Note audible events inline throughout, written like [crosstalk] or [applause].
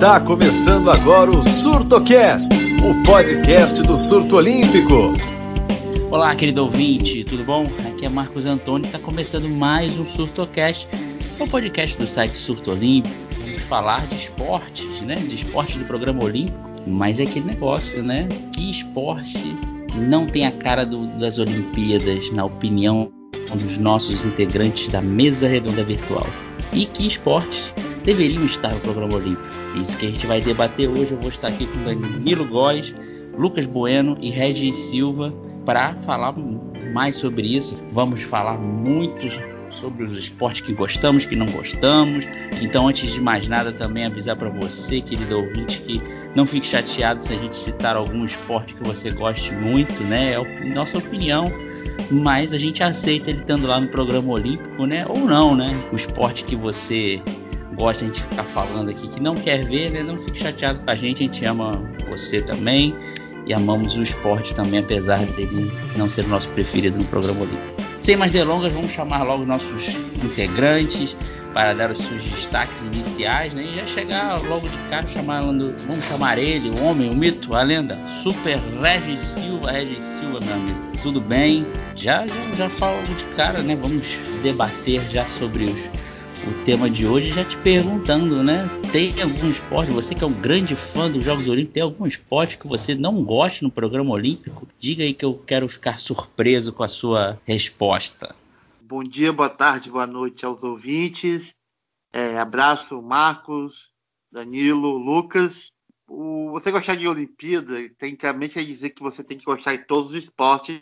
Está começando agora o SurtoCast, o podcast do surto olímpico. Olá, querido ouvinte, tudo bom? Aqui é Marcos Antônio, está começando mais um SurtoCast, o podcast do site Surto Olímpico. Vamos falar de esportes, né? De esportes do programa olímpico, mas é aquele negócio, né? Que esporte não tem a cara do, das Olimpíadas, na opinião dos nossos integrantes da mesa redonda virtual? E que esportes deveriam estar no programa olímpico? Isso que a gente vai debater hoje. Eu vou estar aqui com Danilo Góes, Lucas Bueno e Regis Silva para falar mais sobre isso. Vamos falar muito sobre os esportes que gostamos, que não gostamos. Então, antes de mais nada, também avisar para você, querido ouvinte, que não fique chateado se a gente citar algum esporte que você goste muito, né? É nossa opinião, mas a gente aceita ele estando lá no programa olímpico, né? Ou não, né? O esporte que você gosta de ficar falando aqui, que não quer ver, né? Não fique chateado com a gente, a gente ama você também e amamos o esporte também, apesar dele não ser o nosso preferido no programa olímpico. Sem mais delongas, vamos chamar logo nossos integrantes para dar os seus destaques iniciais, né? E já chegar logo de cara chamando, vamos chamar ele, o homem, o mito, a lenda, Super Regis Silva, Regis Silva, meu amigo. Tudo bem? Já já já falo de cara, né? Vamos debater já sobre os o tema de hoje já te perguntando, né? Tem algum esporte, você que é um grande fã dos Jogos Olímpicos, tem algum esporte que você não goste no programa olímpico? Diga aí que eu quero ficar surpreso com a sua resposta. Bom dia, boa tarde, boa noite aos ouvintes. É, abraço, Marcos, Danilo, Lucas. O, você gostar de Olimpíada, tecnicamente é dizer que você tem que gostar de todos os esportes.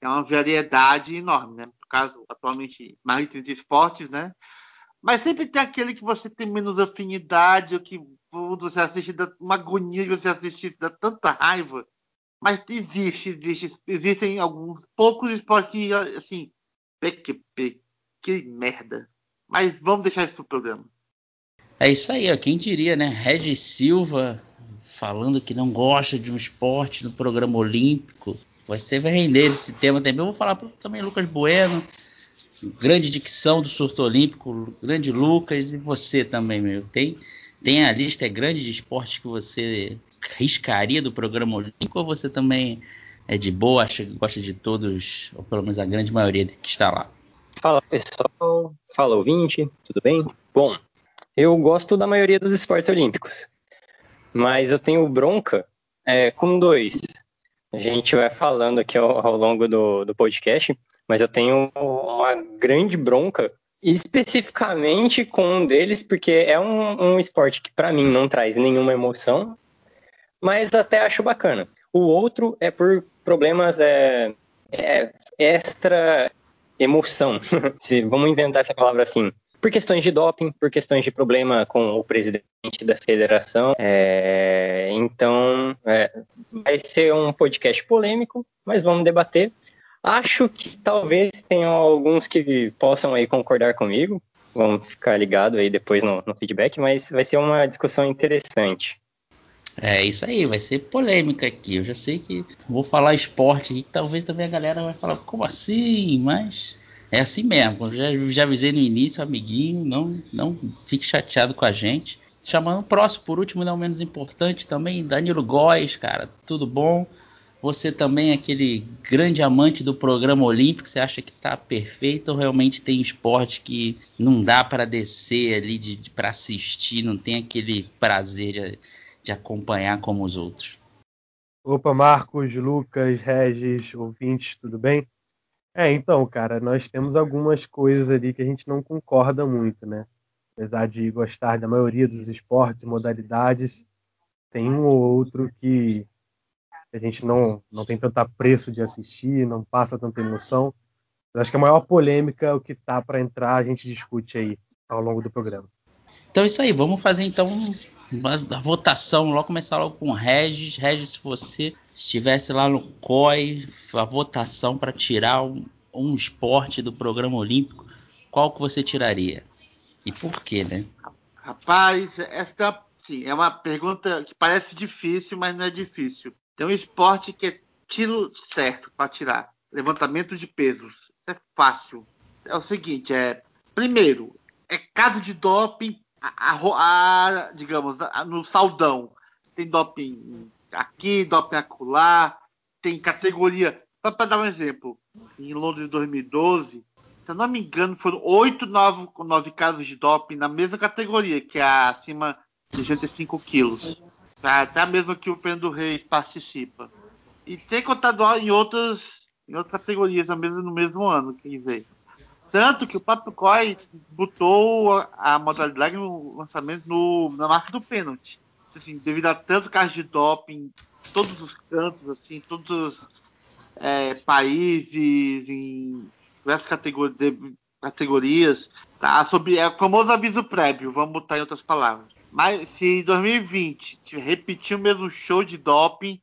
É uma variedade enorme, né? No caso, atualmente, mais de 30 esportes, né? Mas sempre tem aquele que você tem menos afinidade, ou que você assiste dá uma agonia de você assistir, dá tanta raiva. Mas existe, existe, existem alguns poucos esportes que, assim, PQP, que merda. Mas vamos deixar isso pro programa. É isso aí, ó. Quem diria, né? Regis Silva falando que não gosta de um esporte no programa olímpico. Você vai render esse tema também. Eu vou falar também Lucas Bueno grande dicção do surto olímpico, grande Lucas, e você também, meu. Tem, tem a lista é grande de esportes que você riscaria do programa olímpico ou você também é de boa, acha que gosta de todos, ou pelo menos a grande maioria que está lá? Fala pessoal, fala ouvinte, tudo bem? Bom, eu gosto da maioria dos esportes olímpicos, mas eu tenho bronca é, com dois. A gente vai falando aqui ao, ao longo do, do podcast mas eu tenho uma grande bronca especificamente com um deles, porque é um, um esporte que para mim não traz nenhuma emoção, mas até acho bacana. O outro é por problemas é, é extra emoção, [laughs] se vamos inventar essa palavra assim. Por questões de doping, por questões de problema com o presidente da federação. É, então, é, vai ser um podcast polêmico, mas vamos debater. Acho que talvez tenham alguns que possam aí concordar comigo. Vamos ficar ligado aí depois no, no feedback, mas vai ser uma discussão interessante. É isso aí, vai ser polêmica aqui. Eu já sei que vou falar esporte aqui, que talvez também a galera vai falar, como assim? Mas é assim mesmo. Já, já avisei no início, amiguinho, não, não fique chateado com a gente. Chamando o próximo, por último, não menos importante também, Danilo Góes, cara, tudo bom? Você também é aquele grande amante do programa olímpico, você acha que está perfeito ou realmente tem esporte que não dá para descer ali de, de para assistir, não tem aquele prazer de, de acompanhar como os outros? Opa, Marcos, Lucas, Regis, ouvintes, tudo bem? É, então, cara, nós temos algumas coisas ali que a gente não concorda muito, né? Apesar de gostar da maioria dos esportes e modalidades, tem um ou outro que a gente não, não tem tanto apreço de assistir, não passa tanta emoção. Eu acho que a maior polêmica é o que tá para entrar, a gente discute aí ao longo do programa. Então é isso aí, vamos fazer então uma votação, logo começar logo com o Regis. Regis, se você estivesse lá no COI, a votação para tirar um, um esporte do programa olímpico, qual que você tiraria? E por quê, né? Rapaz, essa sim, é uma pergunta que parece difícil, mas não é difícil. Tem um esporte que é tiro certo para tirar. Levantamento de pesos. É fácil. É o seguinte, é primeiro, é caso de doping a, a, a digamos, no saldão tem doping aqui, doping acolá, tem categoria. Para dar um exemplo, em Londres 2012, se eu não me engano, foram oito, nove, nove casos de doping na mesma categoria, que é acima de 65 quilos. Tá? Até a mesma que o Fernando Reis participa. E tem contado em outras, em outras categorias mesmo, no mesmo ano, quer dizer. Tanto que o Papo Coy botou a, a modalidade no lançamento no, na marca do pênalti. Assim, devido a tanto caso de doping todos os cantos, assim, todos os é, países, em diversas categorias, tá? Sobre, é o famoso aviso prévio, vamos botar em outras palavras. Mas se em 2020 repetir o mesmo show de doping,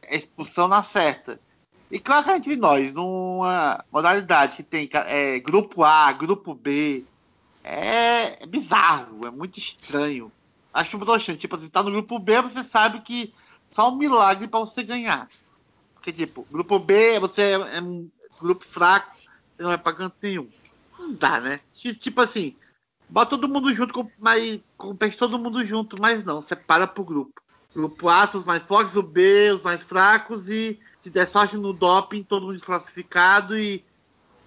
é expulsão na certa. E claro entre nós, uma modalidade que tem é, grupo A, grupo B, é, é bizarro, é muito estranho. Acho broxante. Tipo assim, tá no grupo B, você sabe que só um milagre para você ganhar. Porque, tipo, grupo B, você é, é um grupo fraco, você não é pra canto nenhum. Não dá, né? Tipo assim, bota todo mundo junto, mas compete todo mundo junto, mas não, separa pro grupo. Grupo A, os mais fortes, o B, os mais fracos, e se der sorte no doping, todo mundo desclassificado e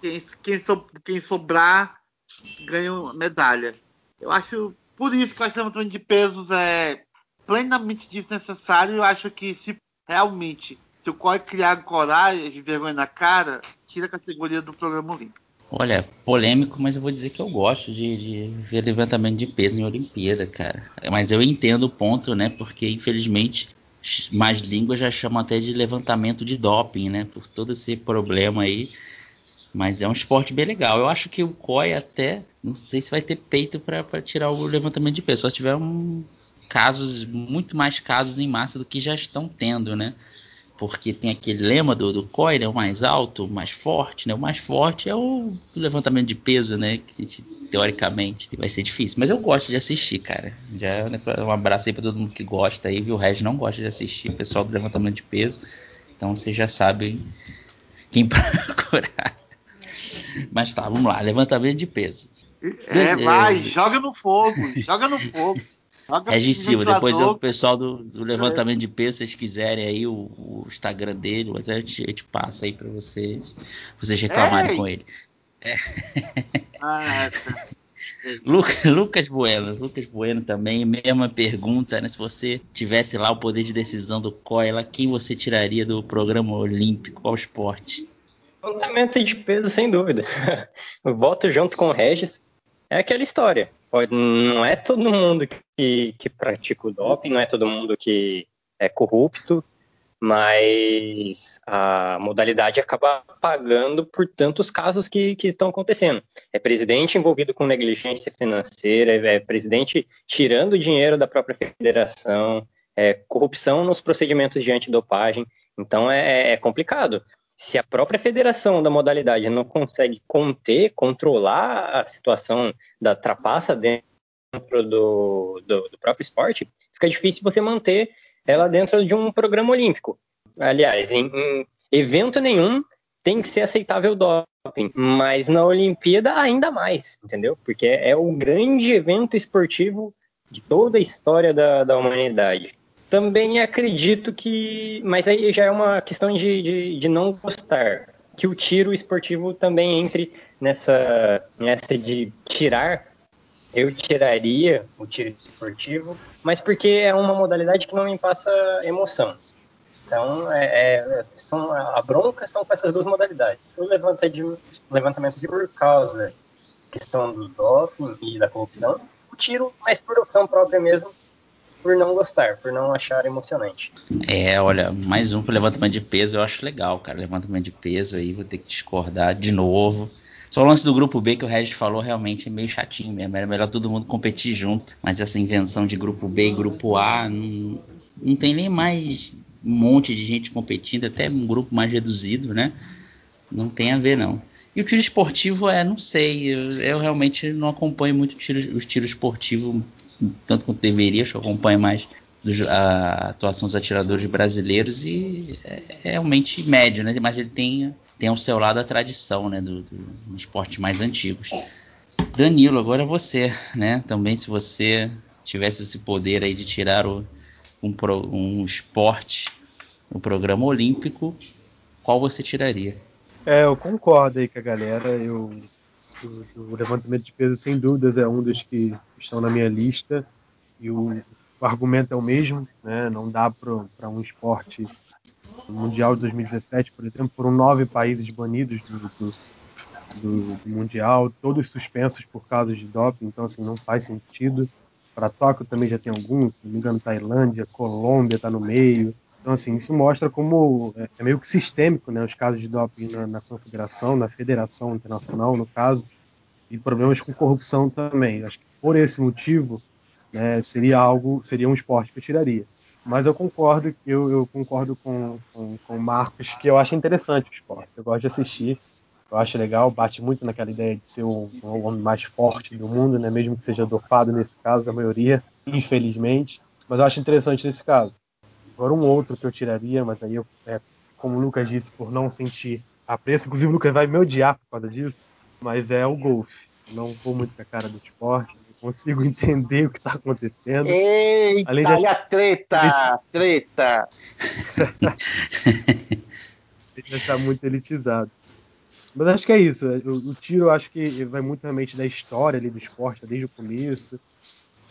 quem, quem, so, quem sobrar ganha medalha. Eu acho, por isso que o levantamento de pesos é plenamente desnecessário. Eu acho que se realmente se o COI criar coragem de vergonha na cara, tira a categoria do programa olímpico. Olha, polêmico, mas eu vou dizer que eu gosto de, de, ver levantamento de peso em Olimpíada, cara. Mas eu entendo o ponto, né? Porque infelizmente mais línguas já chamam até de levantamento de doping, né? Por todo esse problema aí. Mas é um esporte bem legal. Eu acho que o COI até, não sei se vai ter peito para tirar o levantamento de peso. Só tiver um, casos, muito mais casos em massa do que já estão tendo, né? Porque tem aquele lema do, do COI, né, o mais alto, o mais forte, né? O mais forte é o levantamento de peso, né? Que teoricamente vai ser difícil. Mas eu gosto de assistir, cara. Já né, um abraço aí para todo mundo que gosta aí, viu? O Regis não gosta de assistir, o pessoal do levantamento de peso. Então vocês já sabem quem [laughs] procurar. Mas tá, vamos lá, levantamento de peso. É, vai, é... joga no fogo, joga no fogo. Regis Silva, depois o pessoal do, do levantamento é. de peso, se vocês quiserem aí o, o Instagram dele, a gente, a gente passa aí para vocês, vocês reclamarem Ei. com ele. É. Ah, tá. [laughs] Lucas Bueno, Lucas Bueno também, mesma pergunta, né? Se você tivesse lá o poder de decisão do COI, quem você tiraria do programa olímpico? Qual esporte? Levantamento de peso, sem dúvida. [laughs] Volto junto com o Regis. É aquela história. Não é todo mundo que, que pratica o doping, não é todo mundo que é corrupto, mas a modalidade acaba pagando por tantos casos que, que estão acontecendo. É presidente envolvido com negligência financeira, é presidente tirando dinheiro da própria federação, é corrupção nos procedimentos de antidopagem. Então é, é complicado. Se a própria federação da modalidade não consegue conter, controlar a situação da trapaça dentro do, do, do próprio esporte, fica difícil você manter ela dentro de um programa olímpico. Aliás, em, em evento nenhum tem que ser aceitável doping, mas na Olimpíada ainda mais, entendeu? Porque é, é o grande evento esportivo de toda a história da, da humanidade. Também acredito que, mas aí já é uma questão de, de, de não gostar, que o tiro esportivo também entre nessa, nessa de tirar eu tiraria o tiro esportivo, mas porque é uma modalidade que não me passa emoção. Então, é, é, são, a bronca são com essas duas modalidades. O levantamento de por causa questão do doping e da corrupção, o tiro, mas por opção própria mesmo, por não gostar, por não achar emocionante. É, olha, mais um pro levantamento de peso eu acho legal, cara. Levantamento de peso aí, vou ter que discordar de novo. Só o lance do grupo B que o Regis falou realmente é meio chatinho mesmo. Era melhor todo mundo competir junto. Mas essa invenção de grupo B e grupo A não, não tem nem mais um monte de gente competindo, até um grupo mais reduzido, né? Não tem a ver, não. E o tiro esportivo é, não sei, eu, eu realmente não acompanho muito tiro, os tiros esportivos, tanto quanto deveria, acho que acompanho mais a atuação dos atiradores brasileiros e é, é realmente médio, né? Mas ele tem tem ao seu lado a tradição né, do, do, dos esportes mais antigos. Danilo, agora você, né? Também se você tivesse esse poder aí de tirar o, um, um esporte no programa olímpico, qual você tiraria? É, eu concordo aí com a galera. Eu, o, o levantamento de peso, sem dúvidas, é um dos que estão na minha lista. E o, o argumento é o mesmo, né? Não dá para um esporte Mundial de 2017, por exemplo, foram nove países banidos do, do, do, do, Mundial, todos suspensos por causa de doping, então assim, não faz sentido. Para Tóquio também já tem alguns, se não me engano, Tailândia, Colômbia está no meio. Então, assim, isso mostra como é, é meio que sistêmico, né, os casos de doping na, na confederação, na federação internacional, no caso, e problemas com corrupção também. Acho que por esse motivo, né, seria algo, seria um esporte que eu tiraria. Mas eu concordo, eu, eu concordo com, com, com o Marcos que eu acho interessante o esporte. Eu gosto de assistir, eu acho legal, bate muito naquela ideia de ser o, o homem mais forte do mundo, né? mesmo que seja dopado nesse caso, a maioria, infelizmente. Mas eu acho interessante nesse caso. Agora um outro que eu tiraria, mas aí eu, é, como o Lucas disse, por não sentir apreço, inclusive o Lucas vai me odiar por causa disso, mas é o golfe. Não vou muito com a cara do esporte, consigo [laughs] entender o que está acontecendo. Eita, Além de... olha treta, treta. Ele [laughs] já está muito elitizado. Mas acho que é isso. O, o, tiro, acho que vai muito realmente da história ali do esporte, desde o começo.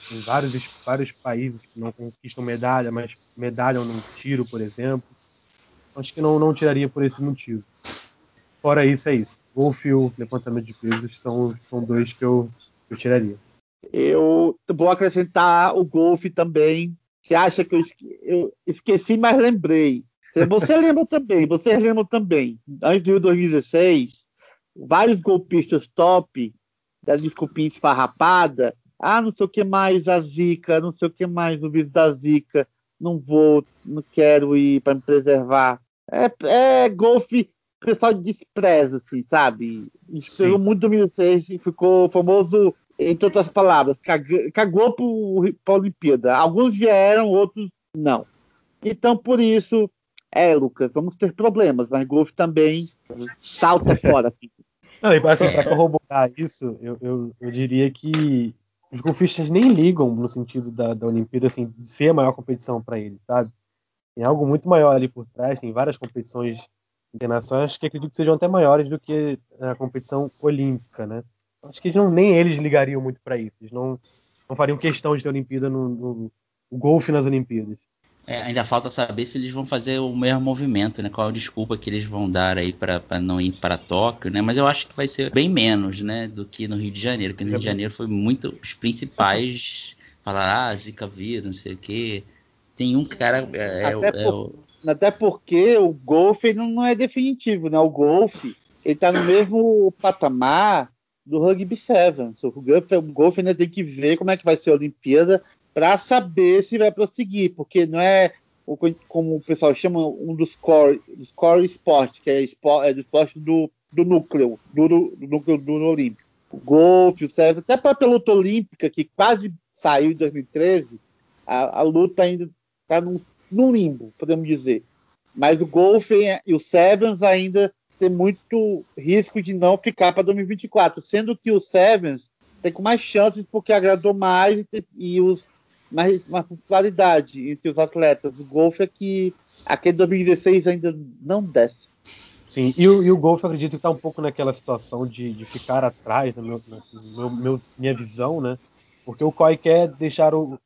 Tem vários, vários países que não conquistam medalha, mas medalham no tiro, por exemplo. Acho que não, não tiraria por esse motivo. Fora isso, é isso. Golfe e o levantamento de pesos são, são dois que eu, eu tiraria. Eu vou acrescentar o golfe também. Você acha que eu, esque... eu esqueci, mas lembrei. Você [laughs] lembra também, vocês lembram também. Antes de 2016, vários golpistas top da desculpinha esfarrapada. Ah, não sei o que mais a zica, não sei o que mais o vírus da zica. Não vou, não quero ir para me preservar. É, é golfe, o pessoal despreza, assim, sabe? Esperou muito 2006 e ficou famoso entre outras palavras, cagou para a Olimpíada. Alguns vieram, outros não. Então, por isso, é, Lucas, vamos ter problemas, mas golfe também salta fora. Não, assim, para corroborar isso, eu, eu, eu, diria que os golfistas nem ligam no sentido da, da Olimpíada, assim, de ser a maior competição para eles, sabe? Tem algo muito maior ali por trás, tem várias competições internacionais que acredito que sejam até maiores do que a competição olímpica, né? acho que não, nem eles ligariam muito para isso. Eles não, não fariam questão de ter Olimpíada no, no, no golfe nas Olimpíadas. É, ainda falta saber se eles vão fazer o mesmo movimento, né? Qual a desculpa que eles vão dar aí para não ir para Tóquio, né? Mas eu acho que vai ser bem menos, né, do que no Rio de Janeiro, porque no Rio de Janeiro foi muito os principais falar ah, Zika vírus, não sei o quê. Tem um cara é, até, é, por, é, até porque o golfe não, não é definitivo, né? O golfe ele tá no mesmo patamar do Rugby Sevens. O golfe, o golfe ainda tem que ver como é que vai ser a Olimpíada para saber se vai prosseguir, porque não é como o pessoal chama um dos core, dos core sports, que é, esport, é do esporte do, do núcleo, do, do, núcleo do, Olímpico. O golfe, o Sevens, até para a luta olímpica, que quase saiu em 2013, a, a luta ainda está num limbo, podemos dizer. Mas o golfe e o Sevens ainda ter muito risco de não ficar para 2024, sendo que o Sevens tem com mais chances porque agradou mais e, e os mais, mais popularidade entre os atletas. O golfe é que aquele 2016 ainda não desce. Sim, e o, e o golfe acredito que está um pouco naquela situação de, de ficar atrás, na meu, meu, minha visão, né? Porque o COI quer deixar o,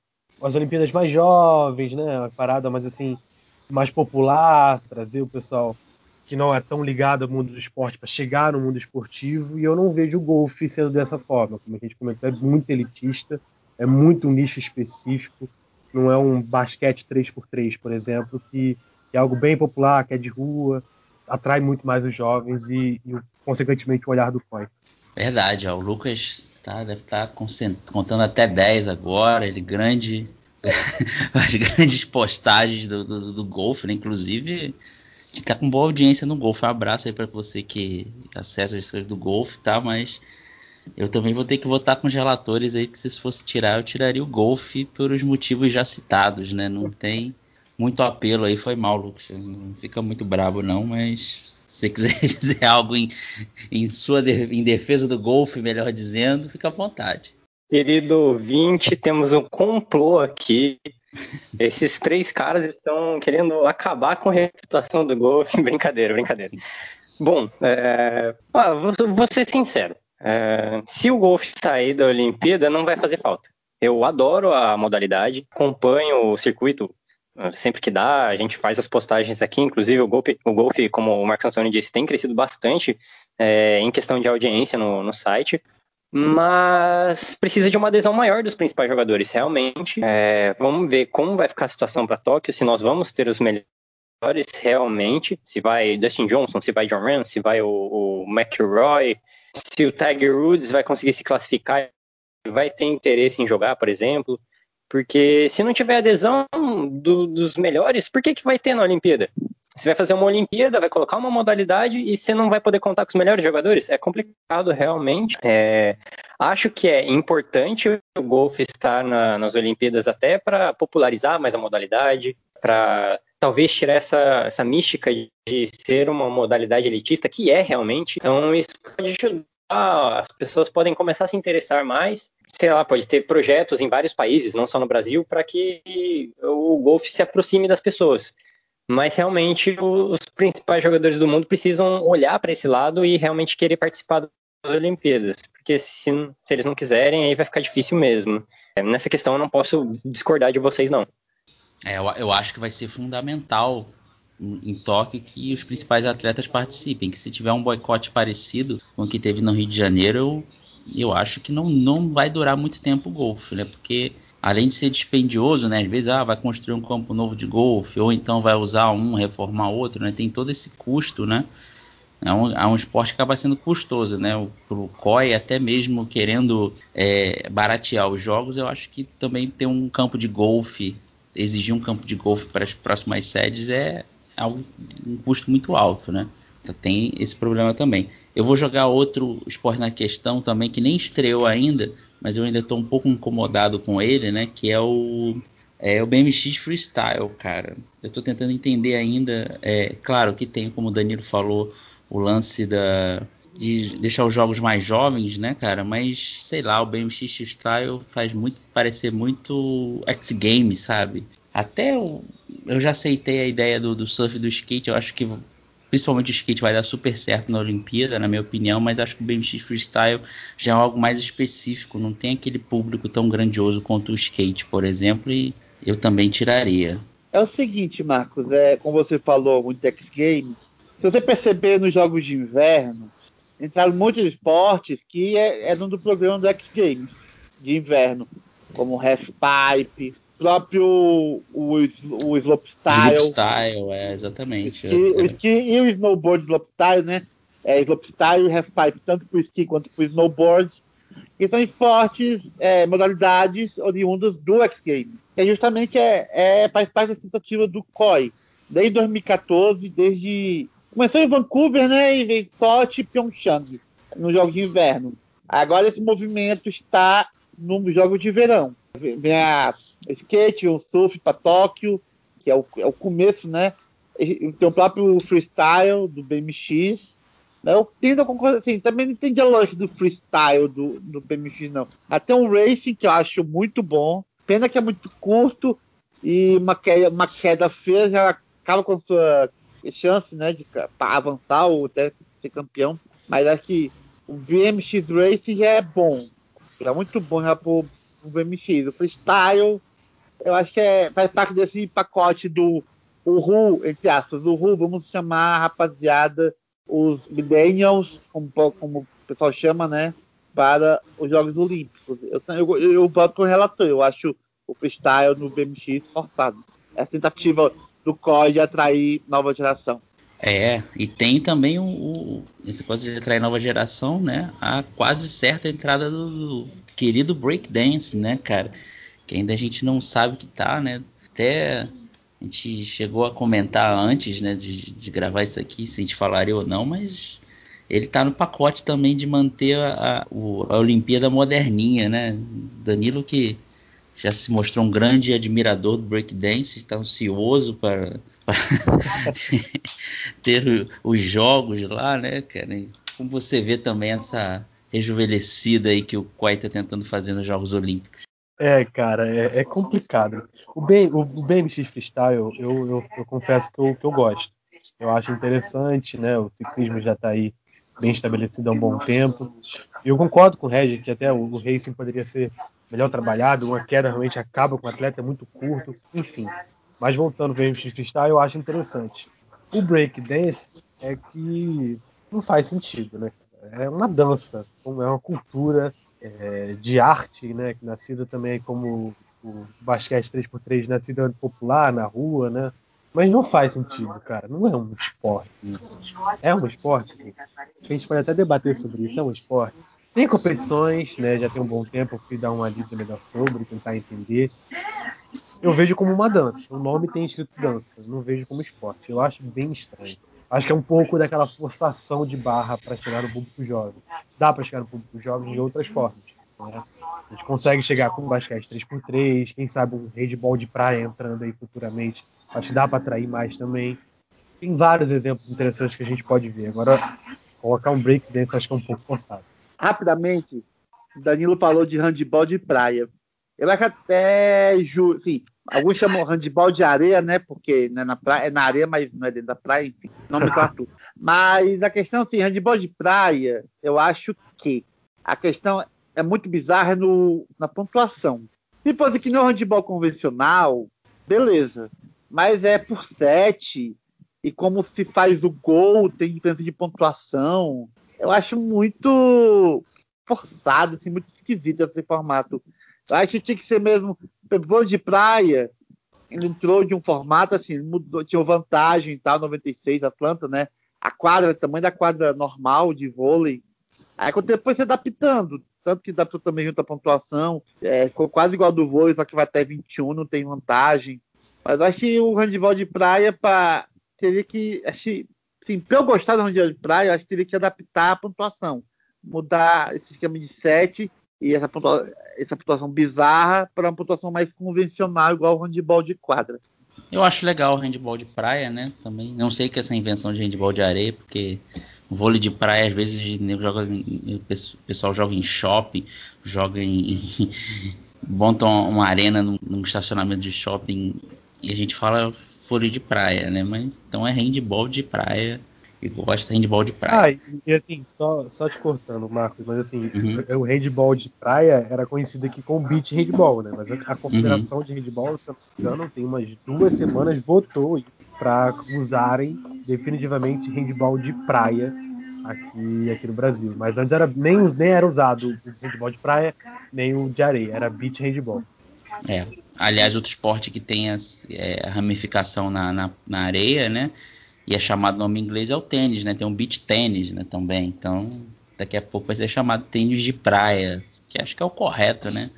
as Olimpíadas mais jovens, né? Uma parada mais assim, mais popular, trazer o pessoal que não é tão ligado ao mundo do esporte para chegar no mundo esportivo, e eu não vejo o golfe sendo dessa forma. Como a gente comentou, é muito elitista, é muito nicho específico, não é um basquete 3x3, por exemplo, que, é algo bem popular, que é de rua, atrai muito mais os jovens e, e consequentemente, o olhar do COI. Verdade, ó, o Lucas tá, deve estar tá contando até 10 agora, ele grande. [laughs] as grandes postagens do, do, do golfe, né? inclusive gente tá com boa audiência no golfe. Um abraço aí para você que acessa as coisas do golfe, tá? Mas eu também vou ter que votar com os relatores aí, que se fosse tirar, eu tiraria o golfe por os motivos já citados, né? Não tem muito apelo aí, foi mal, Lucas. Não fica muito brabo não, mas Se você quiser [laughs] dizer algo em, em sua em defesa do golfe, melhor dizendo, fica à vontade. Querido 20, temos um complô aqui. Esses três caras estão querendo acabar com a reputação do golfe. [laughs] brincadeira, brincadeira. Bom, é... ah, vou, vou, ser sincero. É... se o golfe sair da Olimpíada, não vai fazer falta. Eu adoro a modalidade, acompanho o circuito ah, sempre que dá, a gente faz as postagens aqui, inclusive o golfe, o golfe como o Marcos Antônio disse, tem crescido bastante é, em questão de audiência no, no, site, mas precisa de uma adesão maior dos principais jogadores, realmente. É, vamos ver como vai ficar a situação para Tóquio, se nós vamos ter os melhores realmente, se vai Dustin Johnson, se vai John Ram, se vai o, o McIlroy, se o Tiger Woods vai conseguir se classificar, vai ter interesse em jogar, por exemplo. Porque se não tiver adesão do, dos melhores, por que, que vai ter na Olimpíada? Você vai fazer uma Olimpíada, vai colocar uma modalidade e você não vai poder contar com os melhores jogadores? É complicado realmente. É, acho que é importante o golfe estar na, nas Olimpíadas até para popularizar mais a modalidade, para talvez tirar essa, essa mística de ser uma modalidade elitista, que é realmente. Então isso pode ajudar as pessoas podem começar a se interessar mais. Sei lá, pode ter projetos em vários países, não só no Brasil, para que o golfe se aproxime das pessoas. Mas realmente os principais jogadores do mundo precisam olhar para esse lado e realmente querer participar das Olimpíadas, porque se, se eles não quiserem, aí vai ficar difícil mesmo. Nessa questão eu não posso discordar de vocês, não. É, eu, eu acho que vai ser fundamental em Tóquio que os principais atletas participem. Que se tiver um boicote parecido com o que teve no Rio de Janeiro, eu, eu acho que não, não vai durar muito tempo o golfe, né? Porque além de ser dispendioso, né? Às vezes ah, vai construir um campo novo de golfe, ou então vai usar um, reformar outro, né? Tem todo esse custo, né? É um, é um esporte que acaba sendo custoso, né? O COI, até mesmo querendo é, baratear os jogos, eu acho que também ter um campo de golfe, exigir um campo de golfe para as próximas sedes é, algo, um custo muito alto, né? Então, tem esse problema também. Eu vou jogar outro esporte na questão também que nem estreou ainda, mas eu ainda estou um pouco incomodado com ele, né? Que é o é o BMX Freestyle, cara. Eu estou tentando entender ainda. É claro que tem, como o Danilo falou, o lance da de deixar os jogos mais jovens, né, cara? Mas sei lá, o BMX Freestyle faz muito parecer muito X Games, sabe? Até eu, eu já aceitei a ideia do, do surf e do skate. Eu acho que principalmente o skate vai dar super certo na Olimpíada, na minha opinião, mas acho que o BMX Freestyle já é algo mais específico, não tem aquele público tão grandioso quanto o skate, por exemplo, e eu também tiraria. É o seguinte, Marcos, é, como você falou, muito X Games, se você perceber nos jogos de inverno, entraram muitos esportes que é, é do programa do X Games de inverno, como Half Pipe, próprio o, o slopestyle. Slopestyle, é, exatamente. O é. o e o snowboard slopestyle, né? É, slopestyle e halfpipe, tanto para o esqui quanto para o snowboard. E são esportes, é, modalidades oriundas do X Games. Que justamente é, é, faz parte da tentativa do COI. Desde 2014, desde. Começou em Vancouver, né? E veio Sochi e Pyeongchang, no jogo de inverno. Agora esse movimento está no jogo de verão. Vem a skate, o surf para Tóquio, que é o, é o começo, né? Tem o próprio freestyle do BMX. Né? Eu tendo a assim, também não entendi a lógica do freestyle do, do BMX, não. Até um racing que eu acho muito bom. Pena que é muito curto e uma queda, uma queda feia já acaba com a sua chance né, de avançar ou até ser campeão. Mas acho que o BMX Racing já é bom. É muito bom já pro, BMX. O freestyle eu acho que é, faz parte desse pacote do Uhu, entre aspas, Uhu, vamos chamar rapaziada, os millennials, como, como o pessoal chama, né, para os Jogos Olímpicos. Eu, eu, eu voto com o relator, eu acho o freestyle no BMX forçado. Essa tentativa do COI de atrair nova geração. É, e tem também o, o esse coisa de atrair nova geração, né? A quase certa entrada do, do querido breakdance, né, cara? que ainda a gente não sabe que tá, né? Até a gente chegou a comentar antes, né, de, de gravar isso aqui, se a gente falaria ou não, mas ele tá no pacote também de manter a, a, a Olimpíada moderninha, né? Danilo que já se mostrou um grande admirador do breakdance, está ansioso para, [laughs] ter os jogos lá, né, cara? Como você vê também essa rejuvenescida aí que o Quai está tentando fazer nos Jogos Olímpicos? É, cara, é, é complicado. O, BMX Freestyle, eu, eu, eu, confesso que eu, que eu gosto. Eu acho interessante, né? O ciclismo já está aí bem estabelecido há um bom tempo. E eu concordo com o Regis que até o, o racing poderia ser melhor trabalhado, uma queda realmente acaba com o atleta, é muito curto, enfim. Mas voltando para o BMX Freestyle, eu acho interessante. O break dance é que não faz sentido, né? É uma dança, é uma cultura é, de arte, né? Que nascida também como o basquete 3x3 nascida popular na rua, né? Mas não faz sentido, cara. Não é um esporte isso. É um esporte. A gente pode até debater sobre isso. É um esporte. Tem competições, né? Já tem um bom tempo. Fui dar uma lida melhor sobre, tentar entender. Eu vejo como uma dança. O nome tem escrito dança. Não vejo como esporte. Eu acho bem estranho. Acho que é um pouco daquela forçação de barra para chegar no público jovem. Dá para chegar no público jovem de outras formas. Né? A gente consegue chegar com basquete 3x3, quem sabe um handball de praia entrando aí futuramente. Acho que dá para atrair mais também. Tem vários exemplos interessantes que a gente pode ver. Agora, colocar um break dance acho que é um pouco forçado. Rapidamente, Danilo falou de handball de praia. Eu acho até, sim, Alguns chamam handball de areia, né? Porque é na, praia, é na areia, mas não é dentro da praia, enfim, nomenclatura. [laughs] mas a questão, assim, handball de praia, eu acho que a questão é muito bizarra no, na pontuação. Assim, que no handball convencional, beleza. Mas é por sete, e como se faz o gol, tem diferença de pontuação. Eu acho muito forçado, assim, muito esquisito esse formato. Eu acho que tinha que ser mesmo vôlei de praia, ele entrou de um formato assim, mudou, tinha vantagem e tal, 96, Atlanta, né? A quadra, o tamanho da quadra normal de vôlei. Aí depois você adaptando, tanto que adaptou também junto à pontuação, é, ficou quase igual do vôlei, só que vai até 21, não tem vantagem. Mas acho que o handball de praia pra, teria que, acho, assim, para eu gostar do handball de praia, acho que teria que adaptar a pontuação, mudar esse esquema de 7 e essa, essa pontuação bizarra para uma pontuação mais convencional, igual o handball de quadra. Eu acho legal o handball de praia, né? Também. Não sei que essa invenção de handball de areia, porque vôlei de praia, às vezes, joga, o pessoal joga em shopping, joga em. montam [laughs] uma arena num, num, estacionamento de shopping e a gente fala vôlei de praia, né? Mas então é handball de praia que gosta de handball de praia. Ah, e assim, só, só te cortando, Marcos, mas assim, uhum. o handball de praia era conhecido aqui como beach handball, né? Mas a, a Confederação uhum. de Handball, se não me tem umas duas semanas votou para usarem definitivamente handball de praia aqui, aqui no Brasil. Mas antes era, nem, nem era usado o handball de praia, nem o de areia, era beach handball. É. Aliás, outro esporte que tem as, é, a ramificação na, na, na areia, né? e é chamado nome em inglês é o tênis, né? Tem um beach tênis, né? Também. Então, daqui a pouco vai ser chamado tênis de praia, que acho que é o correto, né?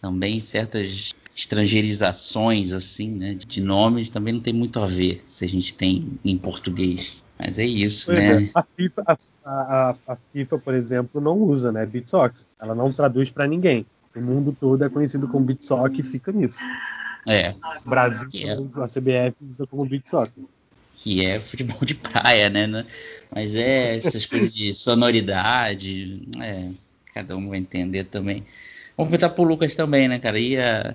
Também certas estrangeirizações assim, né? De nomes também não tem muito a ver se a gente tem em português. Mas é isso, pois né? É. A, FIFA, a, a, a, FIFA, por exemplo, não usa, né? Beat soccer. Ela não traduz para ninguém. O mundo todo é conhecido como beat soccer e fica nisso. É. O Brasil, é. a CBF usa como beat soccer que é futebol de praia, né? Mas é essas coisas de sonoridade, é, cada um vai entender também. Vamos perguntar pro Lucas também, né, cara? E, a,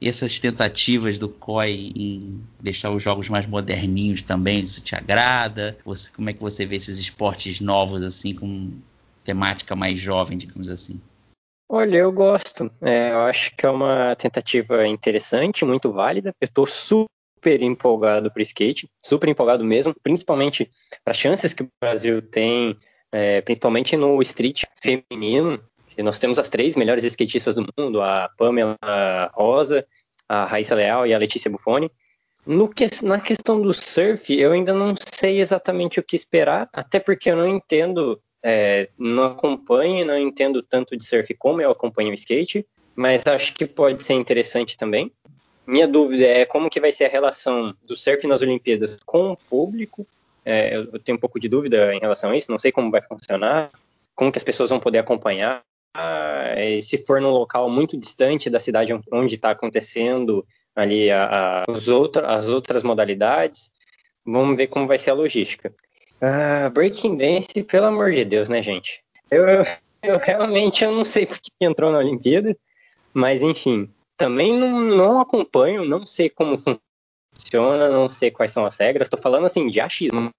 e essas tentativas do COI em deixar os jogos mais moderninhos também, isso te agrada? Você, como é que você vê esses esportes novos, assim, com temática mais jovem, digamos assim? Olha, eu gosto. É, eu acho que é uma tentativa interessante, muito válida. Eu estou super empolgado para skate, super empolgado mesmo, principalmente para chances que o Brasil tem, é, principalmente no street feminino. Nós temos as três melhores skatistas do mundo, a Pamela Rosa, a Raíssa Leal e a Letícia Buffoni. No que, na questão do surf, eu ainda não sei exatamente o que esperar, até porque eu não entendo, é, não acompanho, não entendo tanto de surf como eu acompanho o skate, mas acho que pode ser interessante também. Minha dúvida é como que vai ser a relação do surf nas Olimpíadas com o público. É, eu tenho um pouco de dúvida em relação a isso, não sei como vai funcionar, como que as pessoas vão poder acompanhar. se for num local muito distante da cidade onde está acontecendo ali a, a, outra, as outras modalidades, vamos ver como vai ser a logística. Uh, breaking Dance, pelo amor de Deus, né, gente? Eu, eu realmente eu não sei porque entrou na Olimpíada, mas enfim, também não, não acompanho, não sei como funciona, não sei quais são as regras. Estou falando assim de achismo,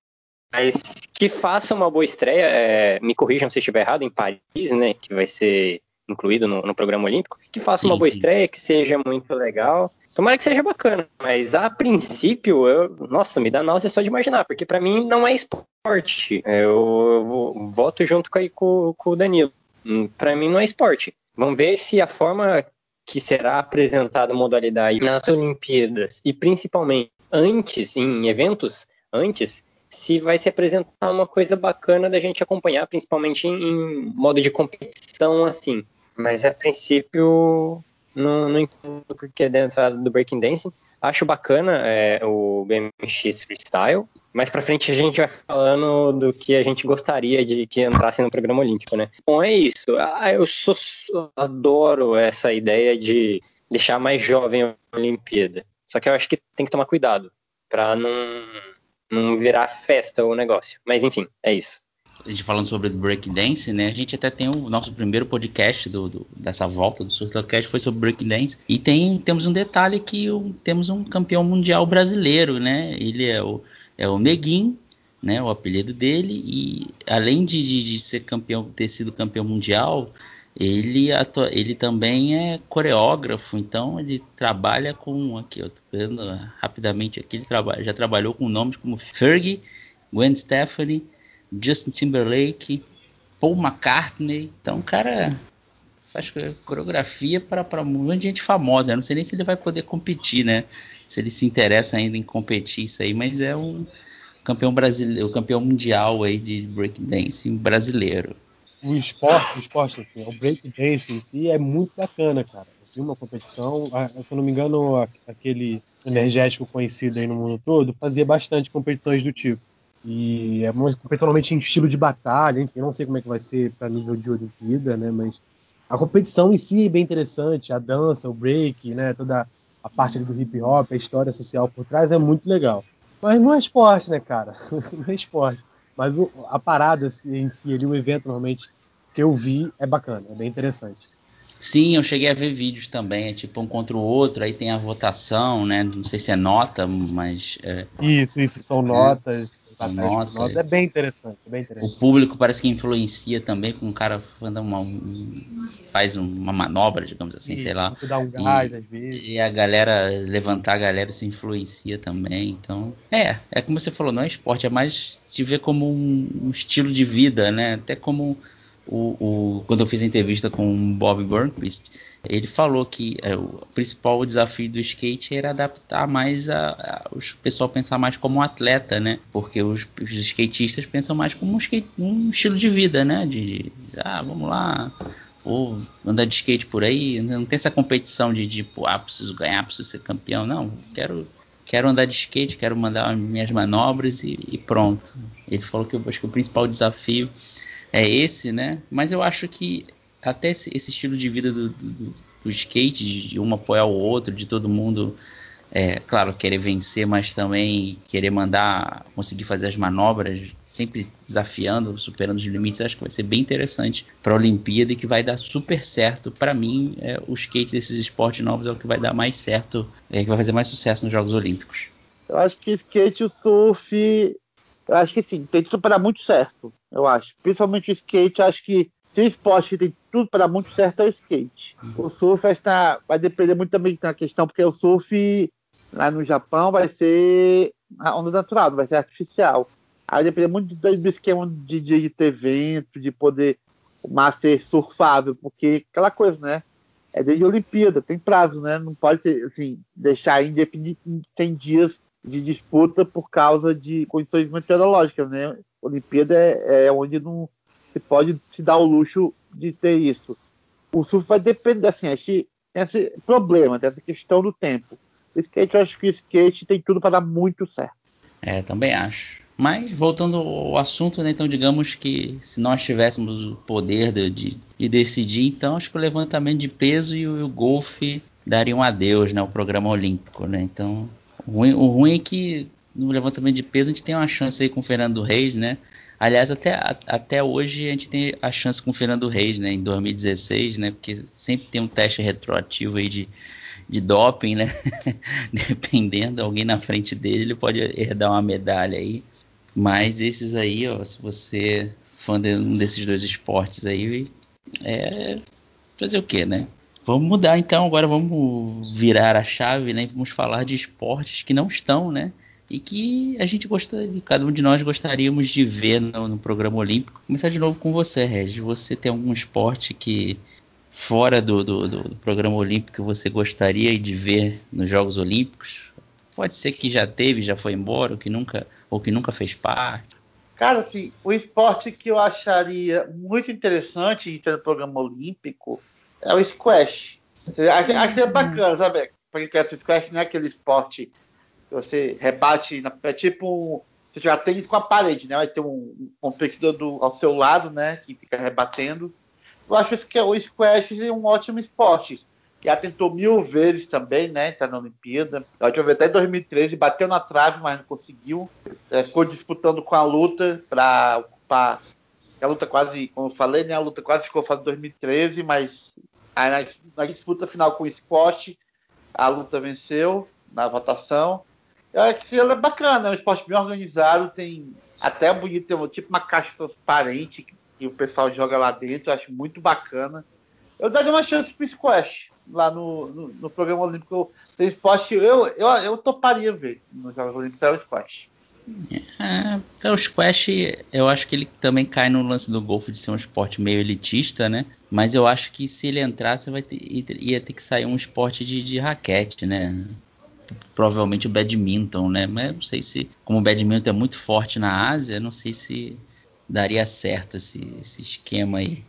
mas que faça uma boa estreia. É, me corrijam se eu estiver errado, em Paris, né, que vai ser incluído no, no programa olímpico. Que faça sim, uma boa sim. estreia, que seja muito legal. Tomara que seja bacana, mas a princípio, eu, nossa, me dá náusea só de imaginar, porque para mim não é esporte. Eu, eu voto junto com, com, com o Danilo. Hum, para mim não é esporte. Vamos ver se a forma que será apresentada a modalidade nas Olimpíadas e principalmente antes, em eventos antes, se vai se apresentar uma coisa bacana da gente acompanhar, principalmente em, em modo de competição assim. Mas a princípio não, não entendo porque dentro do Breaking Dancing. Acho bacana é, o BMX Freestyle. Mais pra frente a gente vai falando do que a gente gostaria de que entrasse no programa olímpico, né? Bom, é isso. Ah, eu sou, adoro essa ideia de deixar mais jovem a Olimpíada. Só que eu acho que tem que tomar cuidado para não, não virar festa o negócio. Mas enfim, é isso a gente falando sobre breakdance, né? A gente até tem o nosso primeiro podcast do, do dessa volta do Surtocast foi sobre breakdance. E tem, temos um detalhe que o, temos um campeão mundial brasileiro, né? Ele é o, é o Neguin, né? O apelido dele. E além de, de, de ser campeão, ter sido campeão mundial, ele, atua, ele também é coreógrafo, então ele trabalha com aqui, eu tô vendo rapidamente aqui, ele trabalha, já trabalhou com nomes como Fergie, Gwen Stefani, Justin Timberlake, Paul McCartney. Então, o cara faz coreografia para um monte de gente famosa. Eu não sei nem se ele vai poder competir, né? Se ele se interessa ainda em competir isso aí, mas é um campeão brasileiro, campeão mundial aí de breakdance brasileiro. O esporte, o esporte assim, o breakdance em si é muito bacana, cara. Vi uma competição, se eu não me engano, aquele energético conhecido aí no mundo todo fazia bastante competições do tipo. E é competição normalmente em estilo de batalha, enfim, não sei como é que vai ser para nível de Olimpíada, né? Mas a competição em si é bem interessante, a dança, o break, né? Toda a parte do hip hop, a história social por trás é muito legal. Mas não é esporte, né, cara? [laughs] não é esporte. Mas a parada em si, ali, o evento normalmente que eu vi é bacana, é bem interessante. Sim, eu cheguei a ver vídeos também, é tipo um contra o outro, aí tem a votação, né? Não sei se é nota, mas. É, isso, isso, são é, notas. São notas. Nota. É bem interessante, é bem interessante. O público parece que influencia também, com um cara uma, um, faz uma manobra, digamos assim, isso, sei lá. Dá um gás, e, às vezes. E a galera, levantar a galera se influencia também. Então, é, é como você falou, não é esporte, é mais te ver como um, um estilo de vida, né? Até como o, o, quando eu fiz a entrevista com o Bob Burnquist, ele falou que é, o principal desafio do skate era adaptar mais a, a o pessoal pensar mais como um atleta, né? Porque os, os skatistas pensam mais como um, skate, um, estilo de vida, né? De, de ah, vamos lá, ou andar de skate por aí, não tem essa competição de tipo, ah, preciso ganhar, preciso ser campeão, não, quero quero andar de skate, quero mandar minhas manobras e, e pronto. Ele falou que eu acho que o principal desafio é esse, né? Mas eu acho que até esse, esse estilo de vida do, do, do, skate, de um apoiar o outro, de todo mundo, é, claro, querer vencer, mas também querer mandar, conseguir fazer as manobras, sempre desafiando, superando os limites, acho que vai ser bem interessante para a Olimpíada e que vai dar super certo. Para mim, é, o skate desses esportes novos é o que vai dar mais certo, é que vai fazer mais sucesso nos Jogos Olímpicos. Eu acho que skate e o surf eu acho que sim, tem tudo para muito certo, eu acho. Principalmente o skate, acho que se o esporte tem tudo para muito certo é o skate. O surf está, vai depender muito também da questão, porque o surf lá no Japão vai ser a onda natural, vai ser artificial. Aí depende muito do esquema de, de, de ter vento, de poder o mar ser surfável, porque aquela coisa, né? É desde a Olimpíada, tem prazo, né? Não pode ser, assim, deixar indefinido, tem dias de disputa por causa de condições meteorológicas, né? Olimpíada é, é, onde não se pode se dar o luxo de ter isso. O surf vai depender, assim, tem esse problema, tem essa questão do tempo. O skate, eu acho que o skate tem tudo para dar muito certo. É, também acho. Mas voltando ao assunto, né, então digamos que se nós tivéssemos o poder de, de, de decidir, então acho que o levantamento de peso e o, o golfe dariam um adeus, né, ao programa olímpico, né? Então o ruim, o ruim é que no levantamento de peso a gente tem uma chance aí com o Fernando Reis, né? Aliás, até, até hoje a gente tem a chance com o Fernando Reis, né? Em 2016, né? Porque sempre tem um teste retroativo aí de, de doping, né? [laughs] Dependendo, alguém na frente dele, ele pode herdar uma medalha aí. Mas esses aí, ó, se você fã de um desses dois esportes aí, é fazer o que, né? Vamos mudar então, agora vamos virar a chave, né? Vamos falar de esportes que não estão, né? E que a gente gostaria, cada um de nós gostaríamos de ver no, no programa olímpico. Começar de novo com você, Regis. Você tem algum esporte que fora do, do, do programa olímpico que você gostaria de ver nos Jogos Olímpicos? Pode ser que já teve, já foi embora, ou que nunca, ou que nunca fez parte. Cara, assim, o esporte que eu acharia muito interessante de ter no programa olímpico é o squash. Acho, acho que é bacana, sabe? Pra quem conhece o squash, não é aquele esporte que você rebate, na, é tipo um, você já tem com a parede, né? Vai ter um, competidor do, ao seu lado, né? Que fica rebatendo. Eu acho que o squash é um ótimo esporte já tentou mil vezes também, né? Tá na Olimpíada. A última vez até em 2013, bateu na trave, mas não conseguiu. É, ficou disputando com a luta para ocupar. A luta quase, como eu falei, né? A luta quase ficou fazendo 2013, mas aí na, na, disputa final com o squash, a luta venceu na votação. Eu acho que ela é bacana, é um esporte bem organizado, tem até bonito, tem tipo uma caixa transparente que, que o pessoal joga lá dentro, eu acho muito bacana. Eu daria uma chance pro squash lá no, no, no programa olímpico tem esporte, eu, eu, eu toparia ver nos Jogos Olímpicos é o squash. É, o squash, eu acho que ele também cai no lance do golfe de ser um esporte meio elitista, né? Mas eu acho que se ele entrasse, vai ter, ia ter que sair um esporte de, de raquete, né? Provavelmente o badminton, né? Mas não sei se, como o badminton é muito forte na Ásia, não sei se daria certo esse, esse esquema aí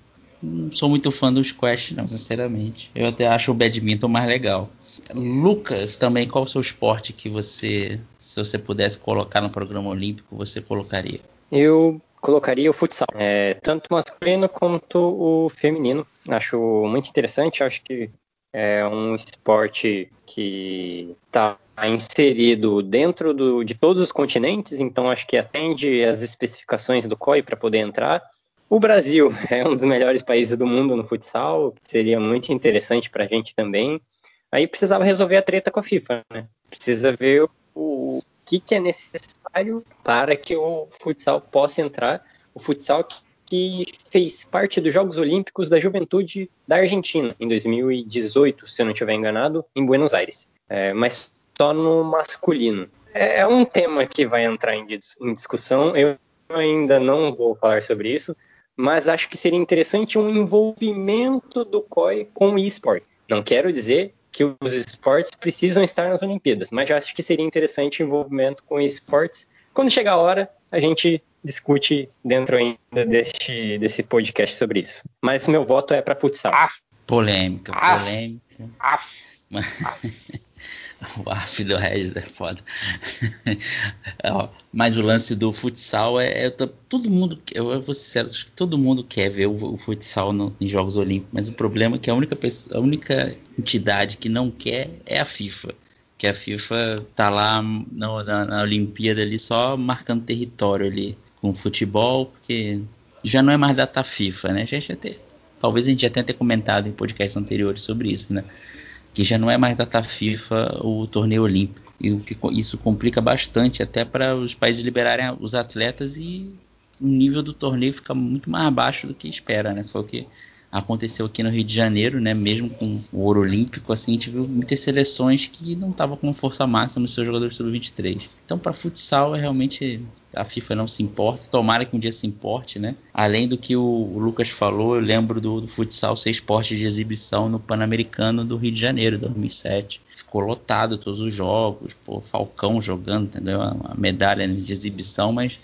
não sou muito fã do squash, não, sinceramente. Eu até acho o badminton mais legal. Lucas, também, qual o seu esporte que você, se você pudesse colocar no programa olímpico, você colocaria? Eu colocaria o futsal, é, tanto masculino quanto o feminino. Acho muito interessante, acho que é um esporte que está inserido dentro do, de todos os continentes, então acho que atende as especificações do COI para poder entrar. O Brasil é um dos melhores países do mundo no futsal, seria muito interessante para a gente também. Aí precisava resolver a treta com a FIFA, né? Precisa ver o que, que é necessário para que o futsal possa entrar. O futsal que fez parte dos Jogos Olímpicos da Juventude da Argentina em 2018, se eu não estiver enganado, em Buenos Aires. É, mas só no masculino. É, é um tema que vai entrar em, em discussão. Eu ainda não vou falar sobre isso, mas acho que seria interessante um envolvimento do COI com o eSport. Não quero dizer que os esportes precisam estar nas Olimpíadas, mas acho que seria interessante o envolvimento com esportes. Quando chegar a hora, a gente discute dentro ainda deste, desse podcast sobre isso. Mas meu voto é para futsal. Ah, polêmica, polêmica. Ah, ah, [laughs] [laughs] O AF do Regis é foda. [laughs] Mas o lance do futsal é. é todo mundo. Eu vou ser sincero, acho que todo mundo quer ver o, o futsal no, em Jogos Olímpicos. Mas o problema é que a única, pessoa, a única entidade que não quer é a FIFA. Que a FIFA tá lá na, na Olimpíada ali só marcando território ali com futebol, porque já não é mais data FIFA, né? Já, já ter, talvez a gente já tenha comentado em podcasts anteriores sobre isso, né? Que já não é mais data FIFA o torneio olímpico. E o que isso complica bastante até para os países liberarem os atletas e o nível do torneio fica muito mais baixo do que espera, né? Foi o que aconteceu aqui no Rio de Janeiro, né? Mesmo com o ouro olímpico, assim, a gente viu muitas seleções que não estavam com força máxima nos seus jogadores sub-23. Então, para futsal, é realmente a FIFA não se importa. Tomara que um dia se importe, né? Além do que o, Lucas falou, eu lembro do, do, futsal ser esporte de exibição no Pan-Americano do Rio de Janeiro, 2007. Ficou lotado todos os jogos, pô, Falcão jogando, entendeu? Uma medalha de exibição, mas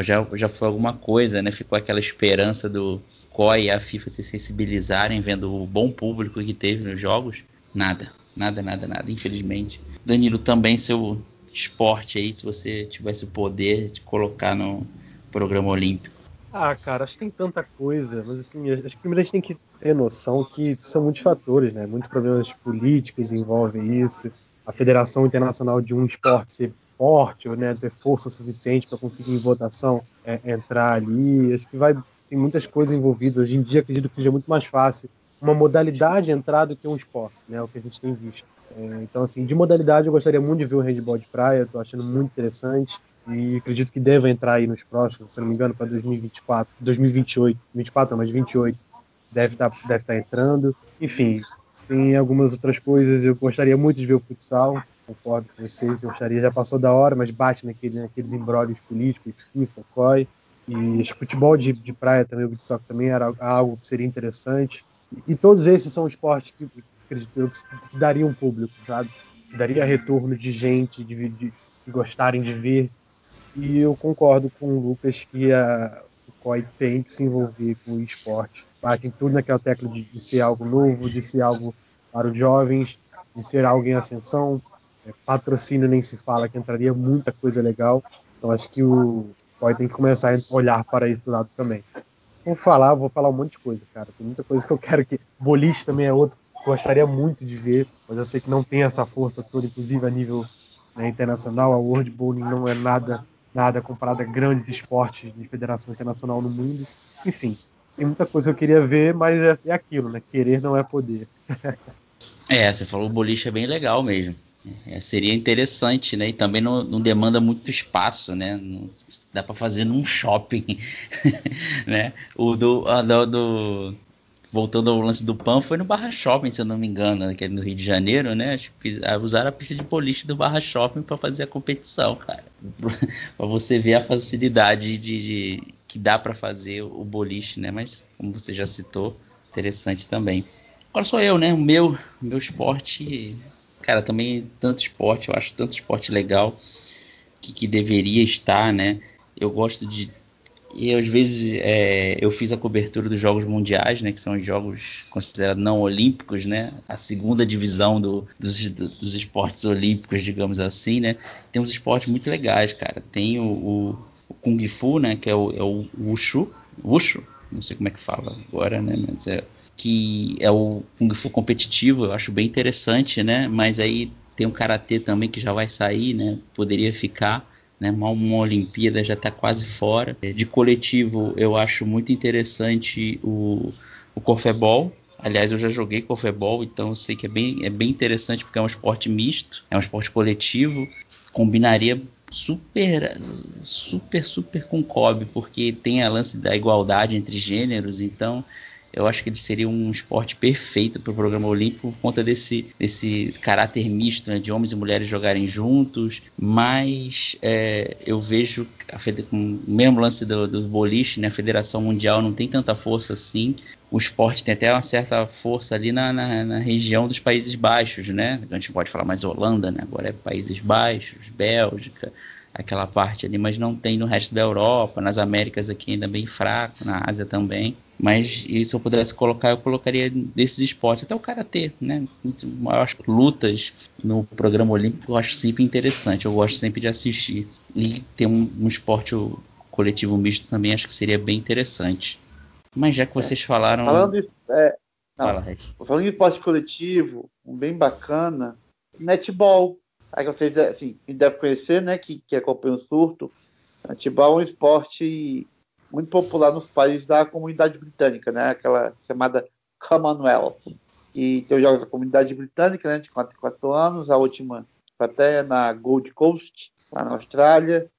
já, já foi alguma coisa, né? Ficou aquela esperança do COI e a FIFA se sensibilizarem vendo o bom público que teve nos jogos. Nada, nada, nada, nada, infelizmente. Danilo também, seu esporte aí, se você tivesse o poder de colocar no programa olímpico? Ah, cara, acho que tem tanta coisa, mas assim, acho que primeiro a gente tem que ter noção que são muitos fatores, né? Muitos problemas políticos envolvem isso. A Federação Internacional de um esporte ser forte, ou né, ter força suficiente para conseguir em votação é, entrar ali. Acho que vai tem muitas coisas envolvidas. Hoje em dia acredito que seja muito mais fácil uma modalidade entrar do que um esporte, né? O que a gente tem visto. É, então, assim, de modalidade eu gostaria muito de ver o handball de praia. Estou achando muito interessante e acredito que deva entrar aí nos próximos, se não me engano, para 2024, 2028, 24 não, mas 28 deve estar tá, deve tá entrando. Enfim, tem algumas outras coisas. Eu gostaria muito de ver o futsal. Concordo com vocês, gostaria, já passou da hora, mas bate naquele, naqueles embrólios políticos, FIFA, COI. E futebol de, de praia também, o beach também era algo que seria interessante. E, e todos esses são esportes que, acredito eu, que, que dariam público, sabe? Que daria retorno de gente, de, de, de gostarem de ver. E eu concordo com o Lucas que a, o COI tem que se envolver com o esporte. Batem tudo naquela tecla de, de ser algo novo, de ser algo para os jovens, de ser algo em ascensão. É, patrocínio nem se fala, que entraria muita coisa legal. Então acho que o COI tem que começar a olhar para esse lado também. Vou falar, vou falar um monte de coisa, cara. Tem muita coisa que eu quero que. Boliche também é outro que gostaria muito de ver, mas eu sei que não tem essa força toda, inclusive a nível né, internacional. A World Bowling não é nada nada comparado a grandes esportes de federação internacional no mundo. Enfim, tem muita coisa que eu queria ver, mas é, é aquilo, né? Querer não é poder. [laughs] é, você falou boliche é bem legal mesmo. É, seria interessante, né? E também não, não demanda muito espaço, né? Não, dá para fazer num shopping, [laughs] né? O do, do, do, voltando ao lance do PAN, foi no Barra Shopping, se eu não me engano, que é no Rio de Janeiro, né? Acho que ah, usaram a pista de boliche do Barra Shopping para fazer a competição, cara. [laughs] para você ver a facilidade de, de que dá para fazer o boliche, né? Mas como você já citou, interessante também. Agora sou eu, né? O meu, meu esporte, cara, também tanto esporte, eu acho tanto esporte legal que, que deveria estar, né? Eu gosto de e às vezes é, eu fiz a cobertura dos Jogos Mundiais, né, que são os jogos considerados não olímpicos, né, a segunda divisão do, dos, dos esportes olímpicos, digamos assim, né. Tem uns esportes muito legais, cara. Tem o, o, o Kung Fu, né, que é o, é o Wushu, Wushu, não sei como é que fala agora, né, mas é que é o Kung Fu competitivo, eu acho bem interessante, né, mas aí tem o Karatê também que já vai sair, né, poderia ficar né? Uma, uma Olimpíada já está quase fora. De coletivo, eu acho muito interessante o, o Corfebol. Aliás, eu já joguei Corfebol, então eu sei que é bem, é bem interessante porque é um esporte misto, é um esporte coletivo. Combinaria super, super, super com COB, porque tem a lance da igualdade entre gêneros, então eu acho que ele seria um esporte perfeito para o programa olímpico por conta desse, desse caráter misto né, de homens e mulheres jogarem juntos. Mas é, eu vejo a, com o mesmo lance do, do boliche, né, a Federação Mundial não tem tanta força assim. O esporte tem até uma certa força ali na, na, na região dos Países Baixos, né? A gente pode falar mais Holanda, né? Agora é Países Baixos, Bélgica, aquela parte ali, mas não tem no resto da Europa, nas Américas aqui ainda bem fraco, na Ásia também. Mas e se eu pudesse colocar, eu colocaria desses esportes, até o karatê, né? Eu acho lutas no programa olímpico eu acho sempre interessante, eu gosto sempre de assistir. E ter um, um esporte coletivo misto também acho que seria bem interessante. Mas já que vocês falaram. Falando de, é, não, Fala, falando de esporte coletivo, um bem bacana, netball. Aí vocês, assim, deve conhecer, né, que, que acompanha o surto, futebol é um esporte muito popular nos países da comunidade britânica, né, aquela chamada Commonwealth. E tem os jogos da comunidade britânica, né, de 4 em 4 anos, a última até na Gold Coast, lá na Austrália.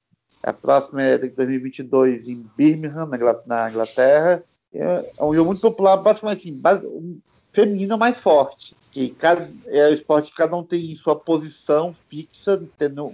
A próxima é de 2022 em Birmingham, na Inglaterra. É, é um jogo muito popular, basicamente um feminino mais forte que cada, é o esporte que cada um tem sua posição fixa, tendo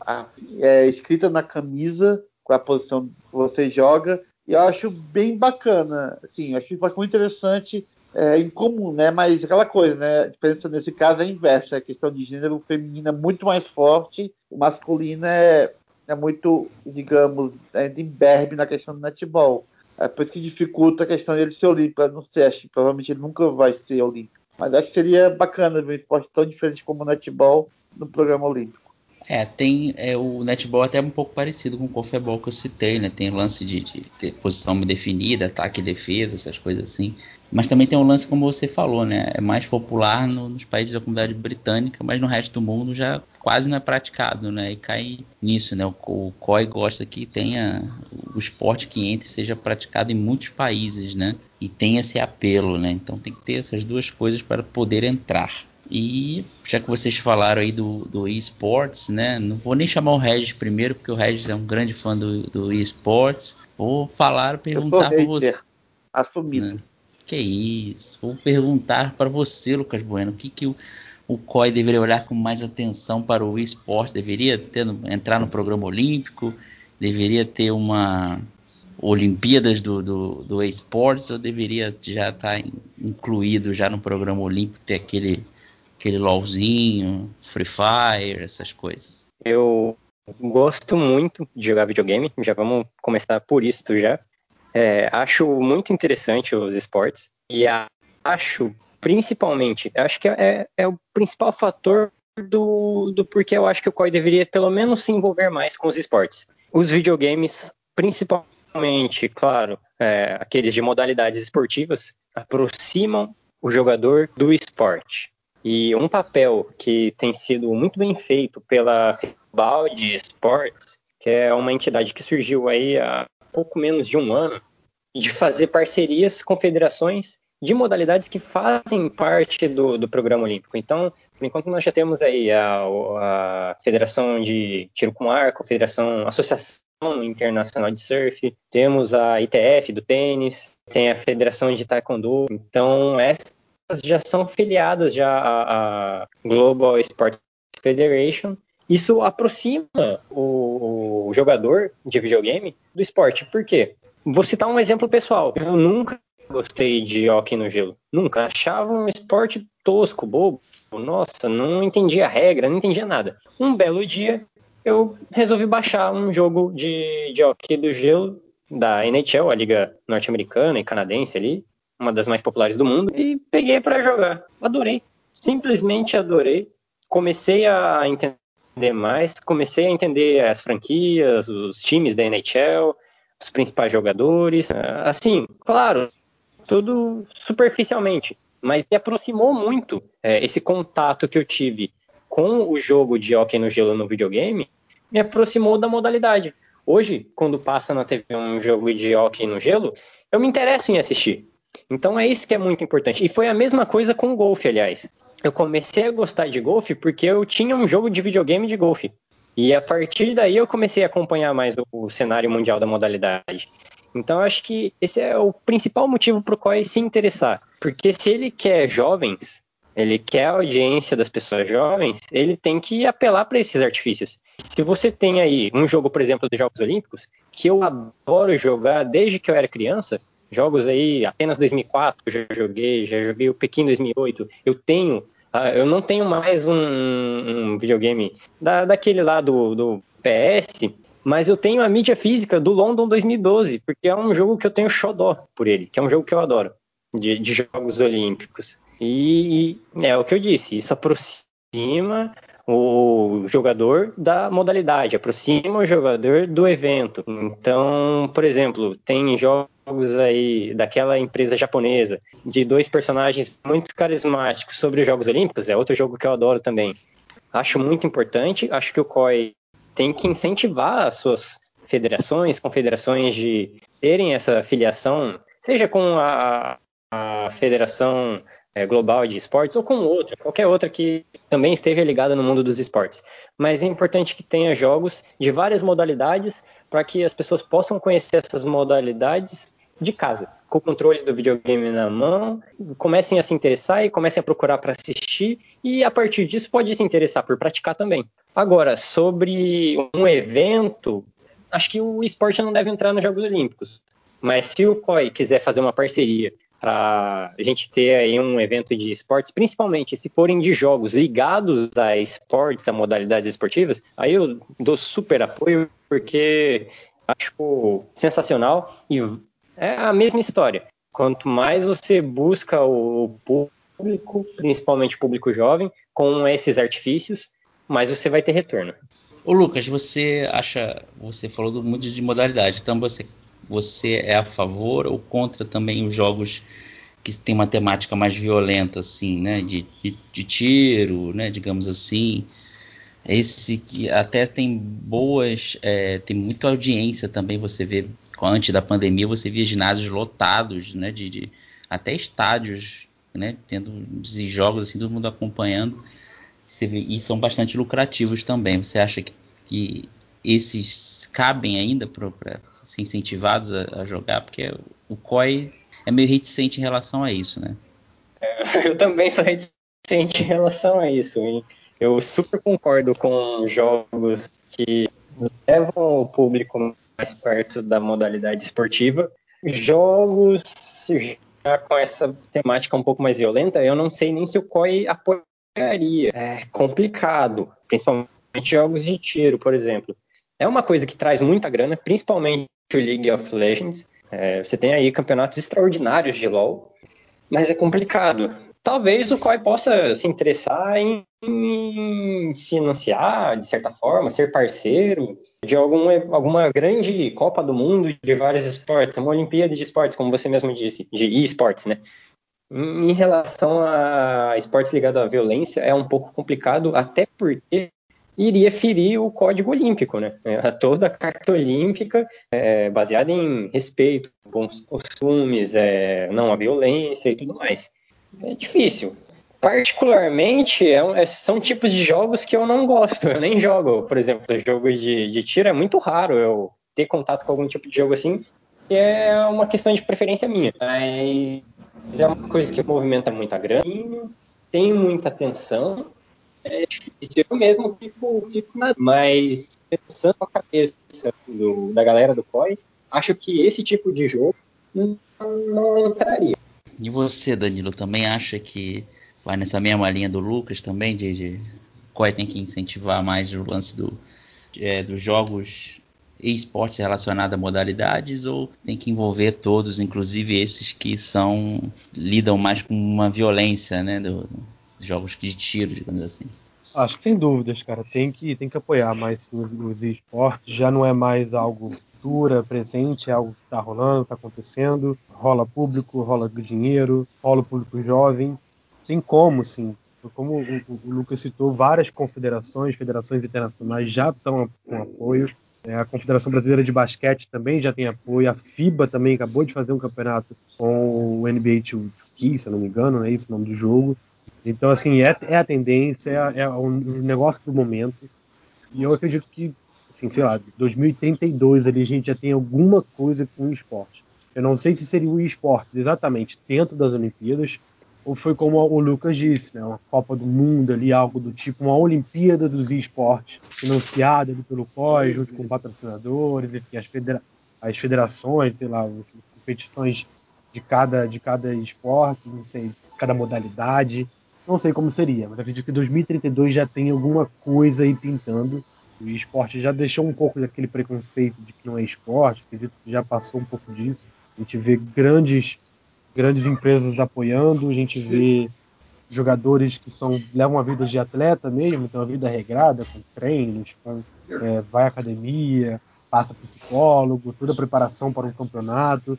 a, é, escrita na camisa com a posição que você joga. E eu acho bem bacana, assim, acho muito interessante, é incomum, né? Mas aquela coisa, né? A diferença nesse caso é inversa, a questão de gênero feminino é muito mais forte, o masculino é, é muito, digamos, é imberbe na questão do netball. É por isso que dificulta a questão dele ser olímpico. Não sei, acho provavelmente ele nunca vai ser olímpico. Mas acho que seria bacana ver um esporte tão diferente como o netball no programa olímpico. É, tem é, o netball é até um pouco parecido com o confebol que eu citei, né? Tem lance de, de ter posição definida, ataque e defesa, essas coisas assim. Mas também tem um lance como você falou, né? É mais popular no, nos países da comunidade britânica, mas no resto do mundo já quase não é praticado, né? E cai nisso, né? O, o COI gosta que tenha o esporte que entre seja praticado em muitos países, né? E tenha esse apelo, né? Então tem que ter essas duas coisas para poder entrar. E já que vocês falaram aí do, do eSports, né? Não vou nem chamar o Regis primeiro, porque o Regis é um grande fã do, do eSports. Vou falar, perguntar para você. Assumido. Né? Que isso? Vou perguntar para você, Lucas Bueno, o que, que o, o COI deveria olhar com mais atenção para o esporte? Deveria ter, entrar no programa olímpico? Deveria ter uma Olimpíadas do, do, do esportes ou deveria já estar tá incluído já no programa olímpico, ter aquele aquele LOLzinho, Free Fire, essas coisas? Eu gosto muito de jogar videogame, já vamos começar por isso já. É, acho muito interessante os esportes e acho principalmente, acho que é, é o principal fator do, do porquê eu acho que o COI deveria pelo menos se envolver mais com os esportes. Os videogames, principalmente, claro, é, aqueles de modalidades esportivas, aproximam o jogador do esporte. E um papel que tem sido muito bem feito pela Balde Sports, que é uma entidade que surgiu aí há pouco menos de um ano, de fazer parcerias com federações de modalidades que fazem parte do, do programa olímpico. Então, por enquanto, nós já temos aí a, a Federação de Tiro com Arco, Federação Associação Internacional de Surf, temos a ITF do tênis, tem a Federação de Taekwondo. Então, essa já são filiadas já à, Global Sports Federation. Isso aproxima o, o jogador de videogame do esporte. Por quê? Vou citar um exemplo pessoal. Eu nunca gostei de hockey no gelo. Nunca. Achava um esporte tosco, bobo. Nossa, não entendia a regra, não entendia nada. Um belo dia, eu resolvi baixar um jogo de, de hockey do gelo da NHL, a liga norte-americana e canadense ali uma das mais populares do mundo, e peguei para jogar. Adorei, simplesmente adorei. Comecei a entender mais, comecei a entender as franquias, os times da NHL, os principais jogadores. Assim, claro, tudo superficialmente, mas me aproximou muito é, esse contato que eu tive com o jogo de hockey no gelo no videogame, me aproximou da modalidade. Hoje, quando passa na TV um jogo de hockey no gelo, eu me interesso em assistir. Então é isso que é muito importante. E foi a mesma coisa com o golfe, aliás. Eu comecei a gostar de golfe porque eu tinha um jogo de videogame de golfe. E a partir daí eu comecei a acompanhar mais o, cenário mundial da modalidade. Então eu acho que esse é o principal motivo para o qual se interessar. Porque se ele quer jovens, ele quer a audiência das pessoas jovens, ele tem que apelar para esses artifícios. Se você tem aí um jogo, por exemplo, dos Jogos Olímpicos, que eu adoro jogar desde que eu era criança, jogos aí, apenas 2004 eu já joguei, já joguei o Pequim 2008. Eu tenho, uh, eu não tenho mais um, um videogame da, daquele lá do, do PS, mas eu tenho a mídia física do London 2012, porque é um jogo que eu tenho xodó por ele, que é um jogo que eu adoro, de, de jogos olímpicos. E, e é o que eu disse, isso aproxima o jogador da modalidade, aproxima o jogador do evento. Então, por exemplo, tem jogos aí daquela empresa japonesa de dois personagens muito carismáticos sobre os Jogos Olímpicos, é outro jogo que eu adoro também. Acho muito importante, acho que o COI tem que incentivar as suas federações, confederações de terem essa filiação, seja com a, a Federação é, global de esportes ou com outra, qualquer outra que também esteja ligada no mundo dos esportes. Mas é importante que tenha jogos de várias modalidades para que as pessoas possam conhecer essas modalidades de casa, com o controle do videogame na mão, comecem a se interessar e comecem a procurar para assistir e a partir disso pode se interessar por praticar também. Agora, sobre um evento, acho que o esporte não deve entrar nos Jogos Olímpicos. Mas se o COI quiser fazer uma parceria para a gente ter aí um evento de esportes, principalmente se forem de jogos ligados a esportes, a modalidades esportivas, aí eu dou super apoio porque acho sensacional e é a mesma história. Quanto mais você busca o público, principalmente o público jovem, com esses artifícios, mais você vai ter retorno. Ô Lucas, você acha, você falou muito de modalidade, então você, você é a favor ou contra também os jogos que tem uma temática mais violenta, assim, né, de, de, de tiro, né, digamos assim, esse que até tem boas, é, tem muita audiência também, você vê, antes da pandemia, você via ginásios lotados, né, de, de até estádios, né, tendo esses jogos, assim, todo mundo acompanhando, vê, e são bastante lucrativos também, você acha que, que esses cabem ainda para ser incentivados a, a, jogar, porque o COI é meio reticente em relação a isso, né? É, [laughs] eu também sou reticente em relação a isso, hein? Eu super concordo com jogos que levam o público mais perto da modalidade esportiva. Jogos já com essa temática um pouco mais violenta, eu não sei nem se o COI apoiaria. É complicado, principalmente jogos de tiro, por exemplo. É uma coisa que traz muita grana, principalmente o League of Legends. É, você tem aí campeonatos extraordinários de LoL, mas é complicado talvez o COI possa se interessar em, financiar, de certa forma, ser parceiro de algum, alguma grande Copa do Mundo de vários esportes, uma Olimpíada de esportes, como você mesmo disse, de esportes, né? Em relação a esportes ligados à violência, é um pouco complicado, até porque iria ferir o código olímpico, né? É, toda a carta olímpica é baseada em respeito, bons costumes, é, não a violência e tudo mais é difícil. Particularmente, é é, são tipos de jogos que eu não gosto, eu nem jogo. Por exemplo, jogo de, de tiro é muito raro eu ter contato com algum tipo de jogo assim, que é uma questão de preferência minha. Mas é uma coisa que movimenta muita grana, tem muita atenção, é difícil. Eu mesmo fico, fico na... Mas pensando a cabeça do, da galera do COI, acho que esse tipo de jogo não, não entraria. E você, Danilo, também acha que vai nessa mesma linha do Lucas também, de, de qual tem que incentivar mais o lance do, é, dos jogos e esportes relacionados a modalidades ou tem que envolver todos, inclusive esses que são lidam mais com uma violência, né, do, dos jogos de tiro, digamos assim? Acho que sem dúvidas, cara, tem que tem que apoiar mais os, os esportes. Já não é mais algo cultura presente, é algo que está rolando, está acontecendo, rola público, rola dinheiro, rola público jovem. Tem como, sim. Como o, o Lucas citou, várias confederações, federações internacionais já estão com apoio. É, a Confederação Brasileira de Basquete também já tem apoio. A FIBA também acabou de fazer um campeonato com o NBA 2K, se eu não me engano, é esse o nome do jogo. Então, assim, é, é a tendência, é, é o negócio do momento. E eu acredito que assim, sei lá, 2032 ali a gente já tem alguma coisa com o esporte. Eu não sei se seria o esporte exatamente dentro das Olimpíadas, ou foi como o Lucas disse, né, uma Copa do Mundo ali, algo do tipo, uma Olimpíada dos esportes, financiada ali pelo COI, junto com patrocinadores, enfim, as, federa as federações, sei lá, as competições de cada, de cada esporte, não sei, cada modalidade. Não sei como seria, mas acredito que 2032 já tem alguma coisa aí pintando o esporte já deixou um pouco daquele preconceito de que não é esporte, acredito que já passou um pouco disso. A gente vê grandes, grandes empresas apoiando, a gente vê jogadores que são levam uma vida de atleta mesmo, tem uma vida regrada, com treinos, com, é, vai à academia, passa psicólogo, toda a preparação para um campeonato.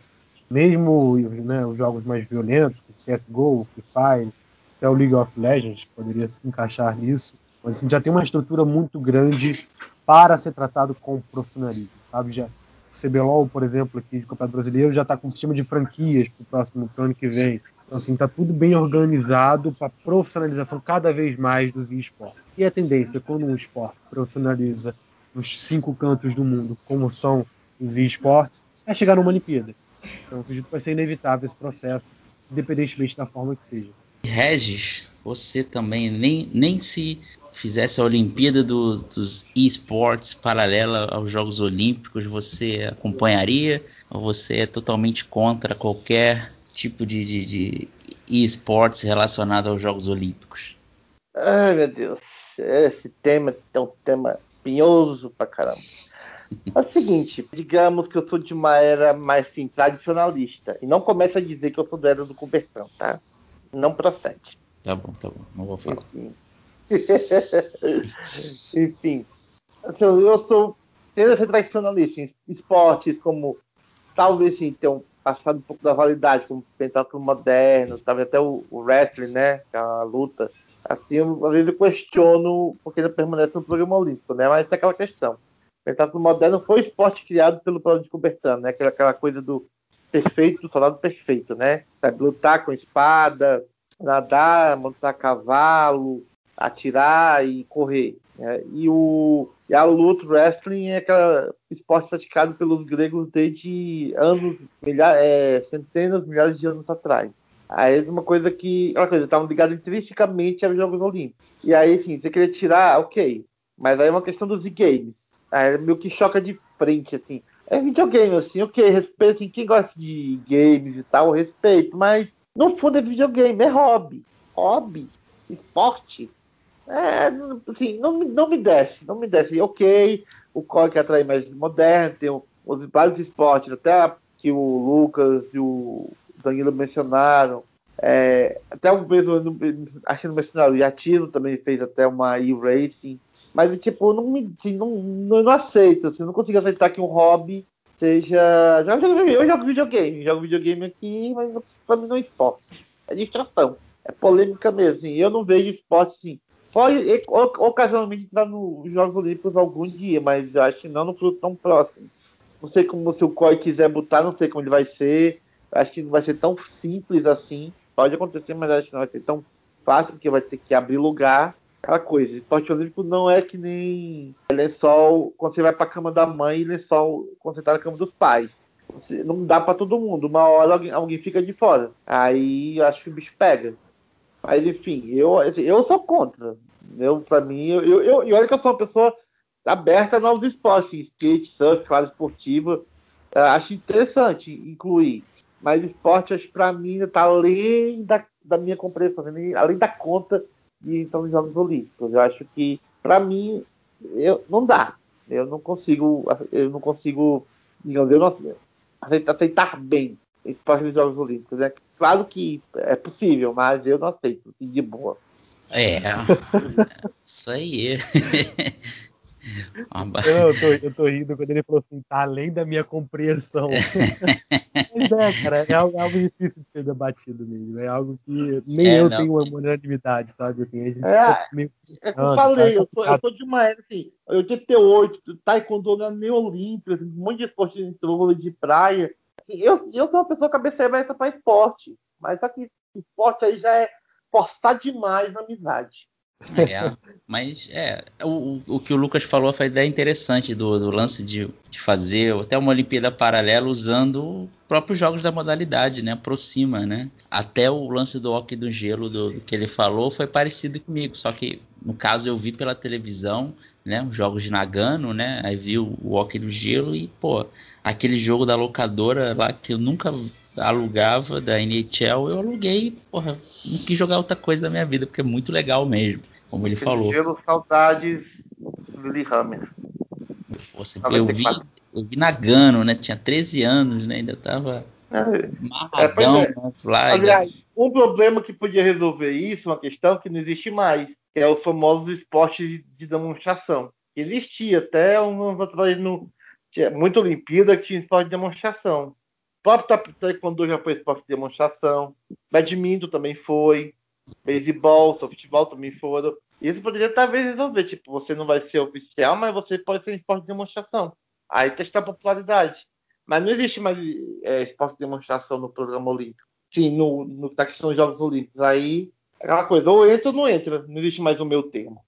Mesmo né, os jogos mais violentos, CSGO, Free Fire, até o League of Legends poderia se encaixar nisso mas assim, já tem uma estrutura muito grande para ser tratado com profissionalismo, sabe? Já, o CBLOL, por exemplo, aqui de Campeonato Brasileiro, já está com um sistema de franquias para o próximo ano que vem. Então, assim, está tudo bem organizado para profissionalização cada vez mais dos esportes. E a tendência, quando um esporte profissionaliza nos cinco cantos do mundo, como são os esportes, é chegar numa Olimpíada. Então, acredito que vai ser inevitável esse processo, independentemente da forma que seja. Regis, você também nem, nem se fizesse a Olimpíada do, dos esportes paralela aos Jogos Olímpicos, você acompanharia? Ou você é totalmente contra qualquer tipo de, de, de esportes relacionado aos Jogos Olímpicos? Ai, meu Deus. Esse tema é um tema pinhoso pra caramba. É o seguinte, digamos que eu sou de uma era mais assim, tradicionalista. E não começa a dizer que eu sou da era do conversão, tá? Não procede. Tá bom, tá bom. Não vou falar. Assim, [laughs] Enfim, assim, eu sou tendo ser tradicionalista em esportes como talvez sim tenham passado um pouco da validade, como pentáculo moderno, talvez até o, o wrestling, né? Que é a luta. Assim, eu, às vezes eu questiono porque ele permanece no programa olímpico, né? Mas tem aquela questão. Pentáculo moderno foi esporte criado pelo Paulo de Coubertin, né? Aquela, aquela coisa do perfeito, do soldado perfeito, né? Sabe, lutar com espada, nadar, montar cavalo, atirar e correr. Né? E, o, e a luta, wrestling, é aquele esporte praticado pelos gregos desde anos, milhares, é, centenas, milhares de anos atrás. Aí é uma coisa que, uma coisa, estavam ligados intrinsecamente aos Jogos Olímpicos. E aí, assim, você queria tirar, ok. Mas aí é uma questão dos e-games. Aí é meio que choca de frente, assim. É videogame, assim, ok, respeito, assim, quem gosta de games e tal, respeito, mas no fundo é videogame, é hobby. Hobby, esporte. É, assim, não, não me desce, não me desce. Ok, o que atrai mais moderno, tem os vários esportes, até que o Lucas e o Danilo mencionaram. É, até o mesmo, não mencionaram, o Yatino também fez até uma e-racing. Mas, tipo, não me, assim, não, não, não aceito, assim, não consigo aceitar que um hobby seja. Eu jogo videogame, jogo videogame aqui, mas pra mim não é esporte. É distração. É polêmica mesmo. Assim, eu não vejo esporte assim. Pode ocasionalmente entrar nos Jogos Olímpicos algum dia, mas eu acho que não no futuro tão próximo. Não sei como se o COI quiser botar, não sei como ele vai ser. Acho que não vai ser tão simples assim. Pode acontecer, mas acho que não vai ser tão fácil, porque vai ter que abrir lugar aquela coisa, esporte olímpico não é que nem lençol quando você vai para a cama da mãe e lençol quando você tá na cama dos pais. Você, não dá para todo mundo. Uma hora alguém, alguém fica de fora. Aí eu acho que o bicho pega. Mas enfim, eu, assim, eu sou contra. Eu, para mim, eu, eu, eu, e olha que eu sou uma pessoa aberta a novos esportes, assim, skate, surf, quadra esportiva. Uh, acho interessante incluir. Mas esporte, acho para mim, está além da, da minha compreensão, além da conta e então nos Jogos Olímpicos. Eu acho que, para mim, eu, não dá. Eu não consigo, eu não consigo, digamos, eu não, aceitar bem esse dos Jogos Olímpicos. É claro que é possível, mas eu não aceito, de boa. É, [laughs] isso aí. [laughs] Eu, eu, tô, eu tô rindo quando ele falou assim, tá além da minha compreensão. [laughs] Mas é, cara, é algo, é algo, difícil de ser debatido mesmo. É algo que nem é, eu não. tenho uma unanimidade, sabe? Assim, a gente é, meio... é que eu ah, falei, tá eu, tô, eu tô de uma era assim, 88, taekwondo não é nem olímpico, assim, um monte de esporte de de praia. Assim, eu, eu sou uma pessoa cabeça aberta para esporte, mas só que esporte aí já é forçar demais na amizade. É, mas é, o, o que o Lucas falou foi ideia interessante do, do lance de, de, fazer até uma Olimpíada paralela usando próprios jogos da modalidade, né? Aproxima, né? Até o lance do hockey do gelo do, do, que ele falou foi parecido comigo, só que no caso eu vi pela televisão, né? Os jogos de Nagano, né? Aí vi o, o hockey do gelo e, pô, aquele jogo da locadora lá que eu nunca alugava da NHL, eu aluguei, porra, não quis jogar outra coisa da minha vida, porque é muito legal mesmo, como ele falou. Saudades Hammer. Eu, vi, eu vi Nagano, né? Tinha 13 anos, né? Ainda tava é, é, é. Aliás, um problema que podia resolver isso, uma questão que não existe mais, que é o famoso esporte de demonstração. Existia até um ano atrás no tinha muita Olimpíada que tinha esporte de demonstração próprio taekwondo já foi esporte de demonstração. Badminton também foi. Beisebol, softball também foram. Isso poderia talvez resolver. Tipo, você não vai ser oficial, mas você pode ser esporte de demonstração. Aí testar a popularidade. Mas não existe mais é, esporte de demonstração no programa olímpico. Sim, no, no, na questão dos Jogos Olímpicos. Aí é aquela coisa, ou entra ou não entra. Não existe mais o meu termo.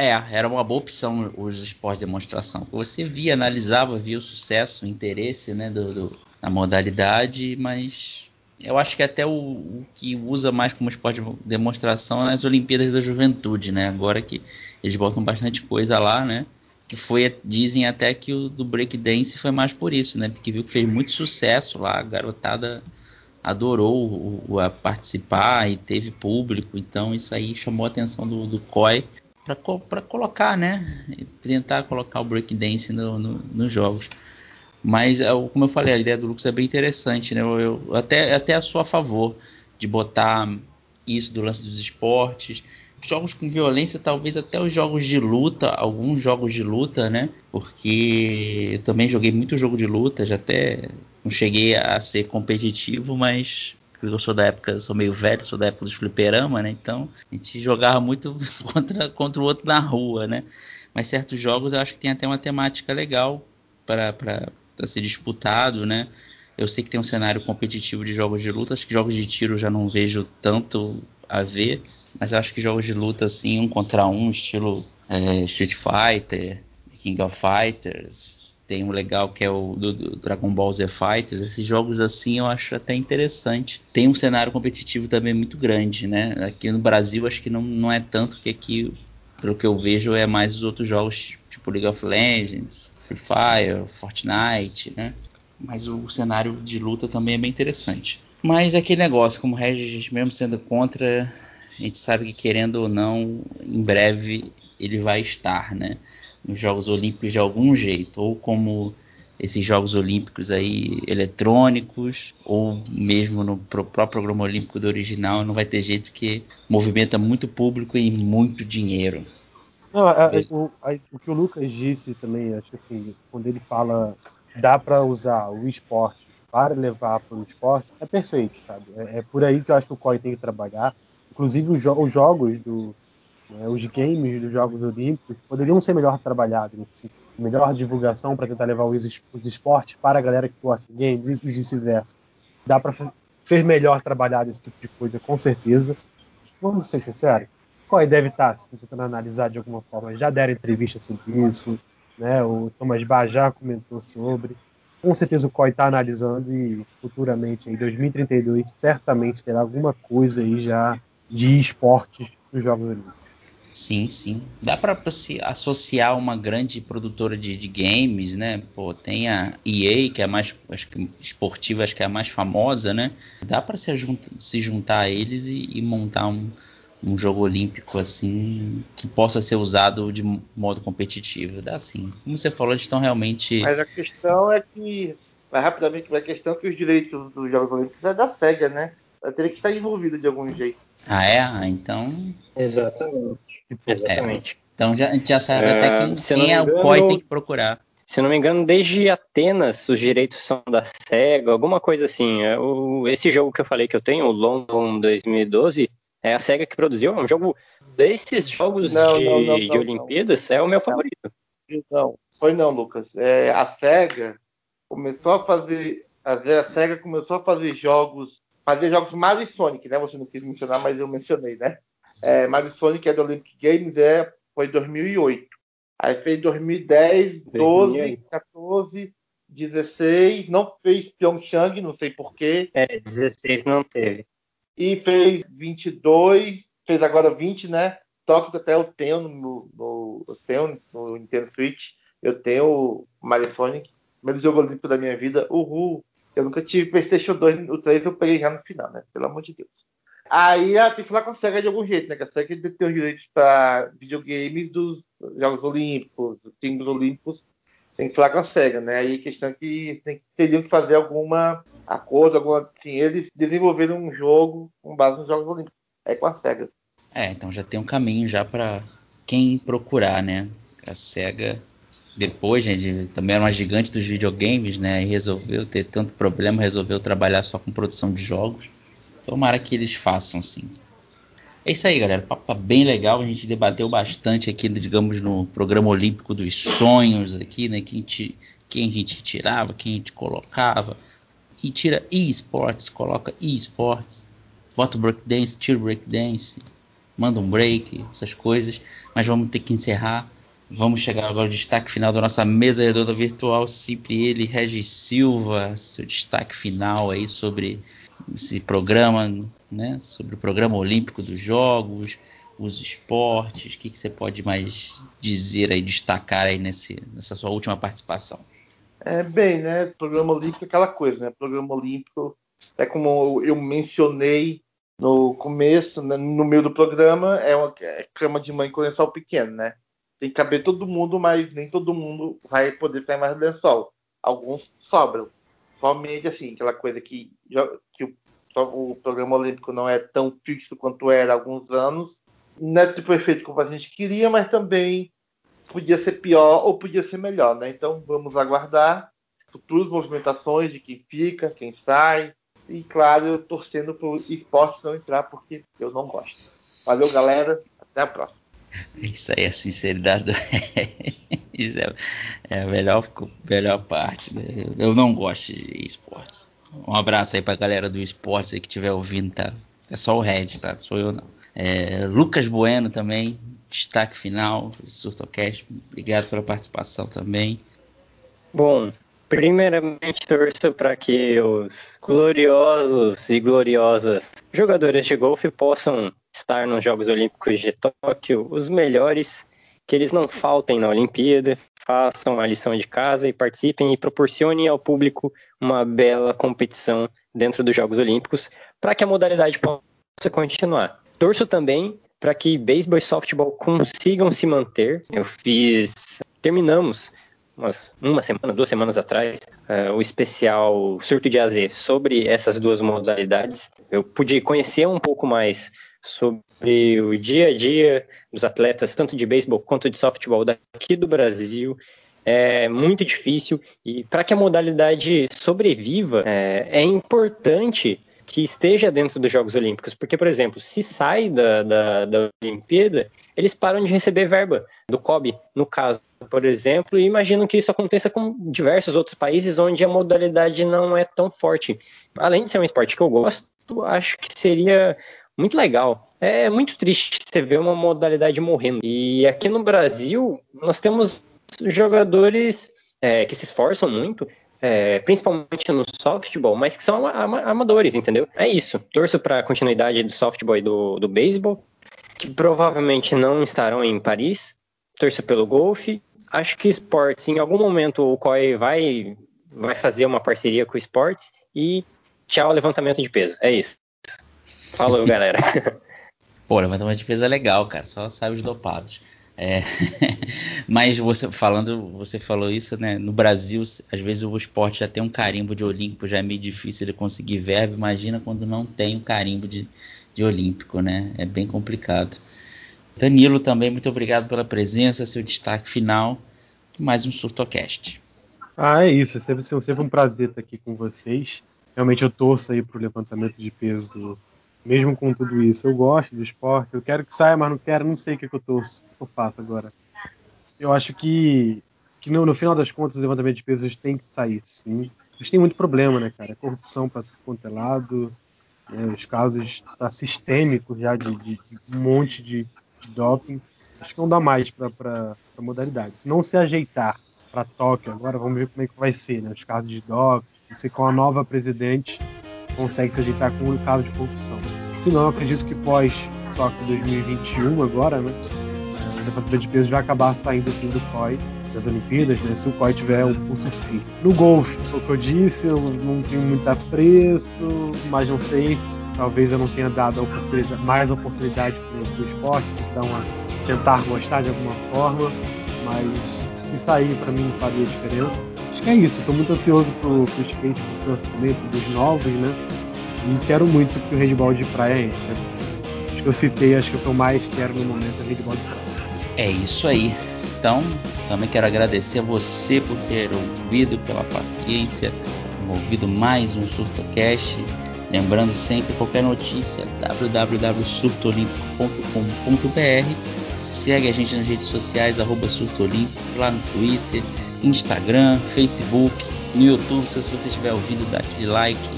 É, era uma boa opção os esportes de demonstração. Você via, analisava, via o sucesso, o interesse né, do, do na modalidade, mas eu acho que até o, o, que usa mais como esporte de demonstração é nas Olimpíadas da Juventude, né? Agora que eles botam bastante coisa lá, né? Que foi, dizem até que o do breakdance foi mais por isso, né? Porque viu que fez muito sucesso lá, a garotada adorou o, o, a participar e teve público, então isso aí chamou a atenção do, do COI para colocar, né? Tentar colocar o breakdance no, no, nos jogos. Mas, é como eu falei, a ideia do Lucas é bem interessante, né? Eu, eu até, até sou a favor de botar isso do lance dos esportes, jogos com violência, talvez até os jogos de luta, alguns jogos de luta, né? Porque eu também joguei muito jogo de luta, já até não cheguei a ser competitivo, mas eu sou da época, sou meio velho, sou da época dos fliperama, né? Então a gente jogava muito [laughs] contra, contra o outro na rua, né? Mas certos jogos eu acho que tem até uma temática legal para ser disputado, né? Eu sei que tem um cenário competitivo de jogos de luta, acho que jogos de tiro eu já não vejo tanto a ver, mas eu acho que jogos de luta assim, um contra um, estilo é, Street Fighter, King of Fighters, tem um legal que é o do, do, Dragon Ball Z Fighters. Esses jogos assim eu acho até interessante. Tem um cenário competitivo também muito grande, né? Aqui no Brasil acho que não, não é tanto que aqui, pelo que eu vejo, é mais os outros jogos tipo League of Legends, Free Fire, Fortnite, né? Mas o cenário de luta também é bem interessante. Mas aquele negócio, como o Regis, mesmo sendo contra, a gente sabe que querendo ou não, em breve ele vai estar, né? Nos Jogos Olímpicos de algum jeito, ou como esses Jogos Olímpicos aí eletrônicos, ou mesmo no próprio programa olímpico do original, não vai ter jeito que movimenta muito público e muito dinheiro. Não, a, a, o, a, o, que o Lucas disse também, acho que assim, quando ele fala dá para usar o esporte para levar para o esporte, é perfeito, sabe? É, é, por aí que eu acho que o COI tem que trabalhar. Inclusive os, jo os jogos do os games dos Jogos Olímpicos poderiam ser melhor trabalhados, assim, melhor divulgação para tentar levar os, esportes para a galera que gosta de games e vice-versa. Dá para ser melhor trabalhado esse tipo de coisa, com certeza. Vamos ser sinceros, COI deve estar tá tentando analisar de alguma forma. Já deram entrevista sobre isso, né? O Thomas Bach já comentou sobre. Com certeza o COI está analisando e futuramente, em 2032, certamente terá alguma coisa aí já de esportes nos Jogos Olímpicos. Sim, sim. Dá para se associar uma grande produtora de, de, games, né? Pô, tem a EA, que é a mais acho que esportiva, acho que é a mais famosa, né? Dá para se, se, juntar a eles e, e montar um, um jogo olímpico assim que possa ser usado de modo competitivo. Dá sim. Como você falou, eles estão realmente. Mas a questão é que, mais rapidamente, a questão é que os direitos dos Jogos Olímpicos é da SEGA, né? Vai ter que estar envolvido de algum jeito. Ah, é? Ah, então. Exatamente. Exatamente. É. Então já, a gente já sabe é, até quem, quem é o COI tem que procurar. Se não me engano, desde Atenas os direitos são da SEGA, alguma coisa assim. É, o, esse jogo que eu falei que eu tenho, o London 2012, é a SEGA que produziu. É um jogo desses jogos não, de, não, não, de Olimpíadas, é o meu favorito. Não, foi não, Lucas. É, a SEGA começou a fazer. A SEGA começou a fazer jogos. Fazer jogos Mario e Sonic, né? Você não quis mencionar, mas eu mencionei, né? É, Mario Sonic é da Olympic Games, é, foi em 2008. Aí fez 2010, 12, 2008. 14, 16. Não fez Pyeongchang, não sei porquê. É, 16 não teve e fez 22, fez agora 20, né? Que até eu tenho no, no, eu tenho no Nintendo Switch, eu tenho o Mario Sonic, primeiro jogo olímpico da minha vida, uhul. Eu nunca tive PlayStation 2, o 3 eu peguei já no final, né? Pelo amor de Deus. Aí ah, tem que falar com a SEGA de algum jeito, né? Que a SEGA tem os direitos para videogames dos Jogos Olímpicos, dos símbolos olímpicos. Tem que falar com a SEGA, né? Aí a questão é que tem, teriam que fazer alguma acordo, alguma, assim, eles desenvolveram um jogo com base nos Jogos Olímpicos. É com a SEGA. É, então já tem um caminho já para quem procurar, né? A SEGA, depois, gente, também era uma gigante dos videogames, né? E resolveu ter tanto problema, resolveu trabalhar só com produção de jogos. Tomara que eles façam, sim. É isso aí, galera. O papo tá bem legal. A gente debateu bastante aqui, digamos, no programa olímpico dos sonhos aqui, né? Quem, te, quem a gente tirava, quem a gente colocava e tira esports, coloca esports, bota breakdance, tira breakdance, manda um break, essas coisas. Mas vamos ter que encerrar. Vamos chegar agora ao destaque final da nossa mesa redonda virtual. Sempre ele, Regis Silva, seu destaque final aí sobre esse programa, né? Sobre o programa olímpico dos Jogos, os esportes. O que, que você pode mais dizer aí, destacar aí nesse, nessa sua última participação? É, bem, né? Programa Olímpico é aquela coisa, né? Programa Olímpico é como eu mencionei no começo, né? no meio do programa, é uma é cama de mãe com lençol pequeno, né? Tem que caber todo mundo, mas nem todo mundo vai poder ficar mais lençol. Alguns sobram. Somente assim, aquela coisa que, que o, o programa olímpico não é tão fixo quanto era há alguns anos, não é tipo efeito como a gente queria, mas também podia ser pior ou podia ser melhor, né? Então vamos aguardar futuras movimentações de quem fica, quem sai. E claro, eu torcendo o esporte não entrar porque eu não gosto. Valeu, galera. Até a próxima. Isso aí a sinceridade do [laughs] Isso é, é, a melhor, melhor parte. Né? Eu não gosto de esportes. Um abraço aí pra galera do esportes aí que estiver ouvindo, tá? É só o Red, tá? Sou eu não. É, Lucas Bueno também, destaque final, Surtocast. Obrigado pela participação também. Bom, primeiramente torço para que os gloriosos e gloriosas jogadores de golfe possam estar nos Jogos Olímpicos de Tóquio os melhores, que eles não faltem na Olimpíada, façam a lição de casa e participem e proporcionem ao público uma bela competição dentro dos Jogos Olímpicos para que a modalidade possa continuar. Torço também para que beisebol e softball consigam se manter. Eu fiz, terminamos umas, uma semana, duas semanas atrás, uh, o especial Surto de AZ sobre essas duas modalidades. Eu pude conhecer um pouco mais sobre o dia a dia dos atletas, tanto de beisebol quanto de softball daqui do Brasil. É muito difícil e para que a modalidade sobreviva, é, é importante que esteja dentro dos Jogos Olímpicos. Porque, por exemplo, se sai da, da, da Olimpíada, eles param de receber verba do COB, no caso, por exemplo, e imagino que isso aconteça com diversos outros países onde a modalidade não é tão forte. Além de ser um esporte que eu gosto, acho que seria muito legal. É muito triste você ver uma modalidade morrendo. E aqui no Brasil, nós temos jogadores é, que se esforçam muito, é, principalmente no softball, mas que são amadores, entendeu? É isso. Torço para a continuidade do softball e do, do beisebol, que provavelmente não estarão em Paris. Torço pelo golfe. Acho que esportes, em algum momento o COI vai, vai fazer uma parceria com o esportes e tchau levantamento de peso. É isso. Falou, galera. [laughs] Pô, levantamento de peso é legal, cara. Só sabe os dopados. É, [laughs] mas você falando, você falou isso, né? No Brasil, às vezes o esporte já tem um carimbo de olímpico, já é meio difícil de conseguir verbo. Imagina quando não tem um carimbo de, de olímpico, né? É bem complicado. Danilo também, muito obrigado pela presença, seu destaque final. Mais um Surtocast. Ah, é isso. É sempre, sempre um prazer estar aqui com vocês. Realmente eu torço aí pro levantamento de peso mesmo com tudo isso. Eu gosto do esporte, eu quero que saia, mas não quero, não sei o que, é que eu torço, o que eu faço agora. Eu acho que, que no, no, final das contas, o levantamento de pesos tem que sair, sim. Eles têm muito problema, né, cara? Corrupção para tudo quanto é lado, né? os casos tá, sistêmicos já de, de, de um monte de, de, doping. Acho que não dá mais para a modalidade. Se não se ajeitar para Tóquio agora, vamos ver como é que vai ser, né? Os casos de doping, se com a nova presidente consegue se ajeitar com o caso de corrupção. Se não, acredito que pós Tóquio 2021 agora, né? O levantamento de peso vai acabar saindo assim do COI das Olimpíadas, né? Se o COI tiver o pulso firme. No golfe, o que eu disse, eu não tenho muito apreço, mas não sei. Talvez eu não tenha dado oportunidade, mais oportunidade para o esporte, dar uma, tentar gostar de alguma forma, mas se sair para mim faria diferença. Acho que é isso, estou muito ansioso pro, pro skate, pro surf também, dos novos, né? E quero muito que o handball de praia entre. Né? Acho que eu citei, acho que o que eu mais quero no momento é handball de praia. É isso aí. Então, também quero agradecer a você por ter ouvido, pela paciência, ouvido mais um SurtoCast. Lembrando sempre, qualquer notícia, www.surtolimpico.com.br. Segue a gente nas redes sociais, arroba Surtolimpico, lá no Twitter, Instagram, Facebook, no YouTube. Se você estiver ouvindo, dá aquele like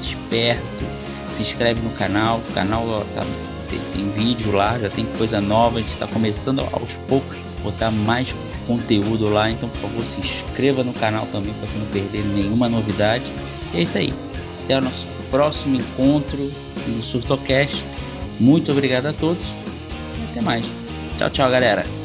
esperto, se inscreve no canal. O canal ó, tá, tem, tem, vídeo lá, já tem coisa nova. A gente está começando aos poucos botar mais conteúdo lá. Então, por favor, se inscreva no canal também para você não perder nenhuma novidade. E é isso aí. Até o nosso próximo encontro no Surtocast. Muito obrigado a todos até mais. Tchau, tchau, galera.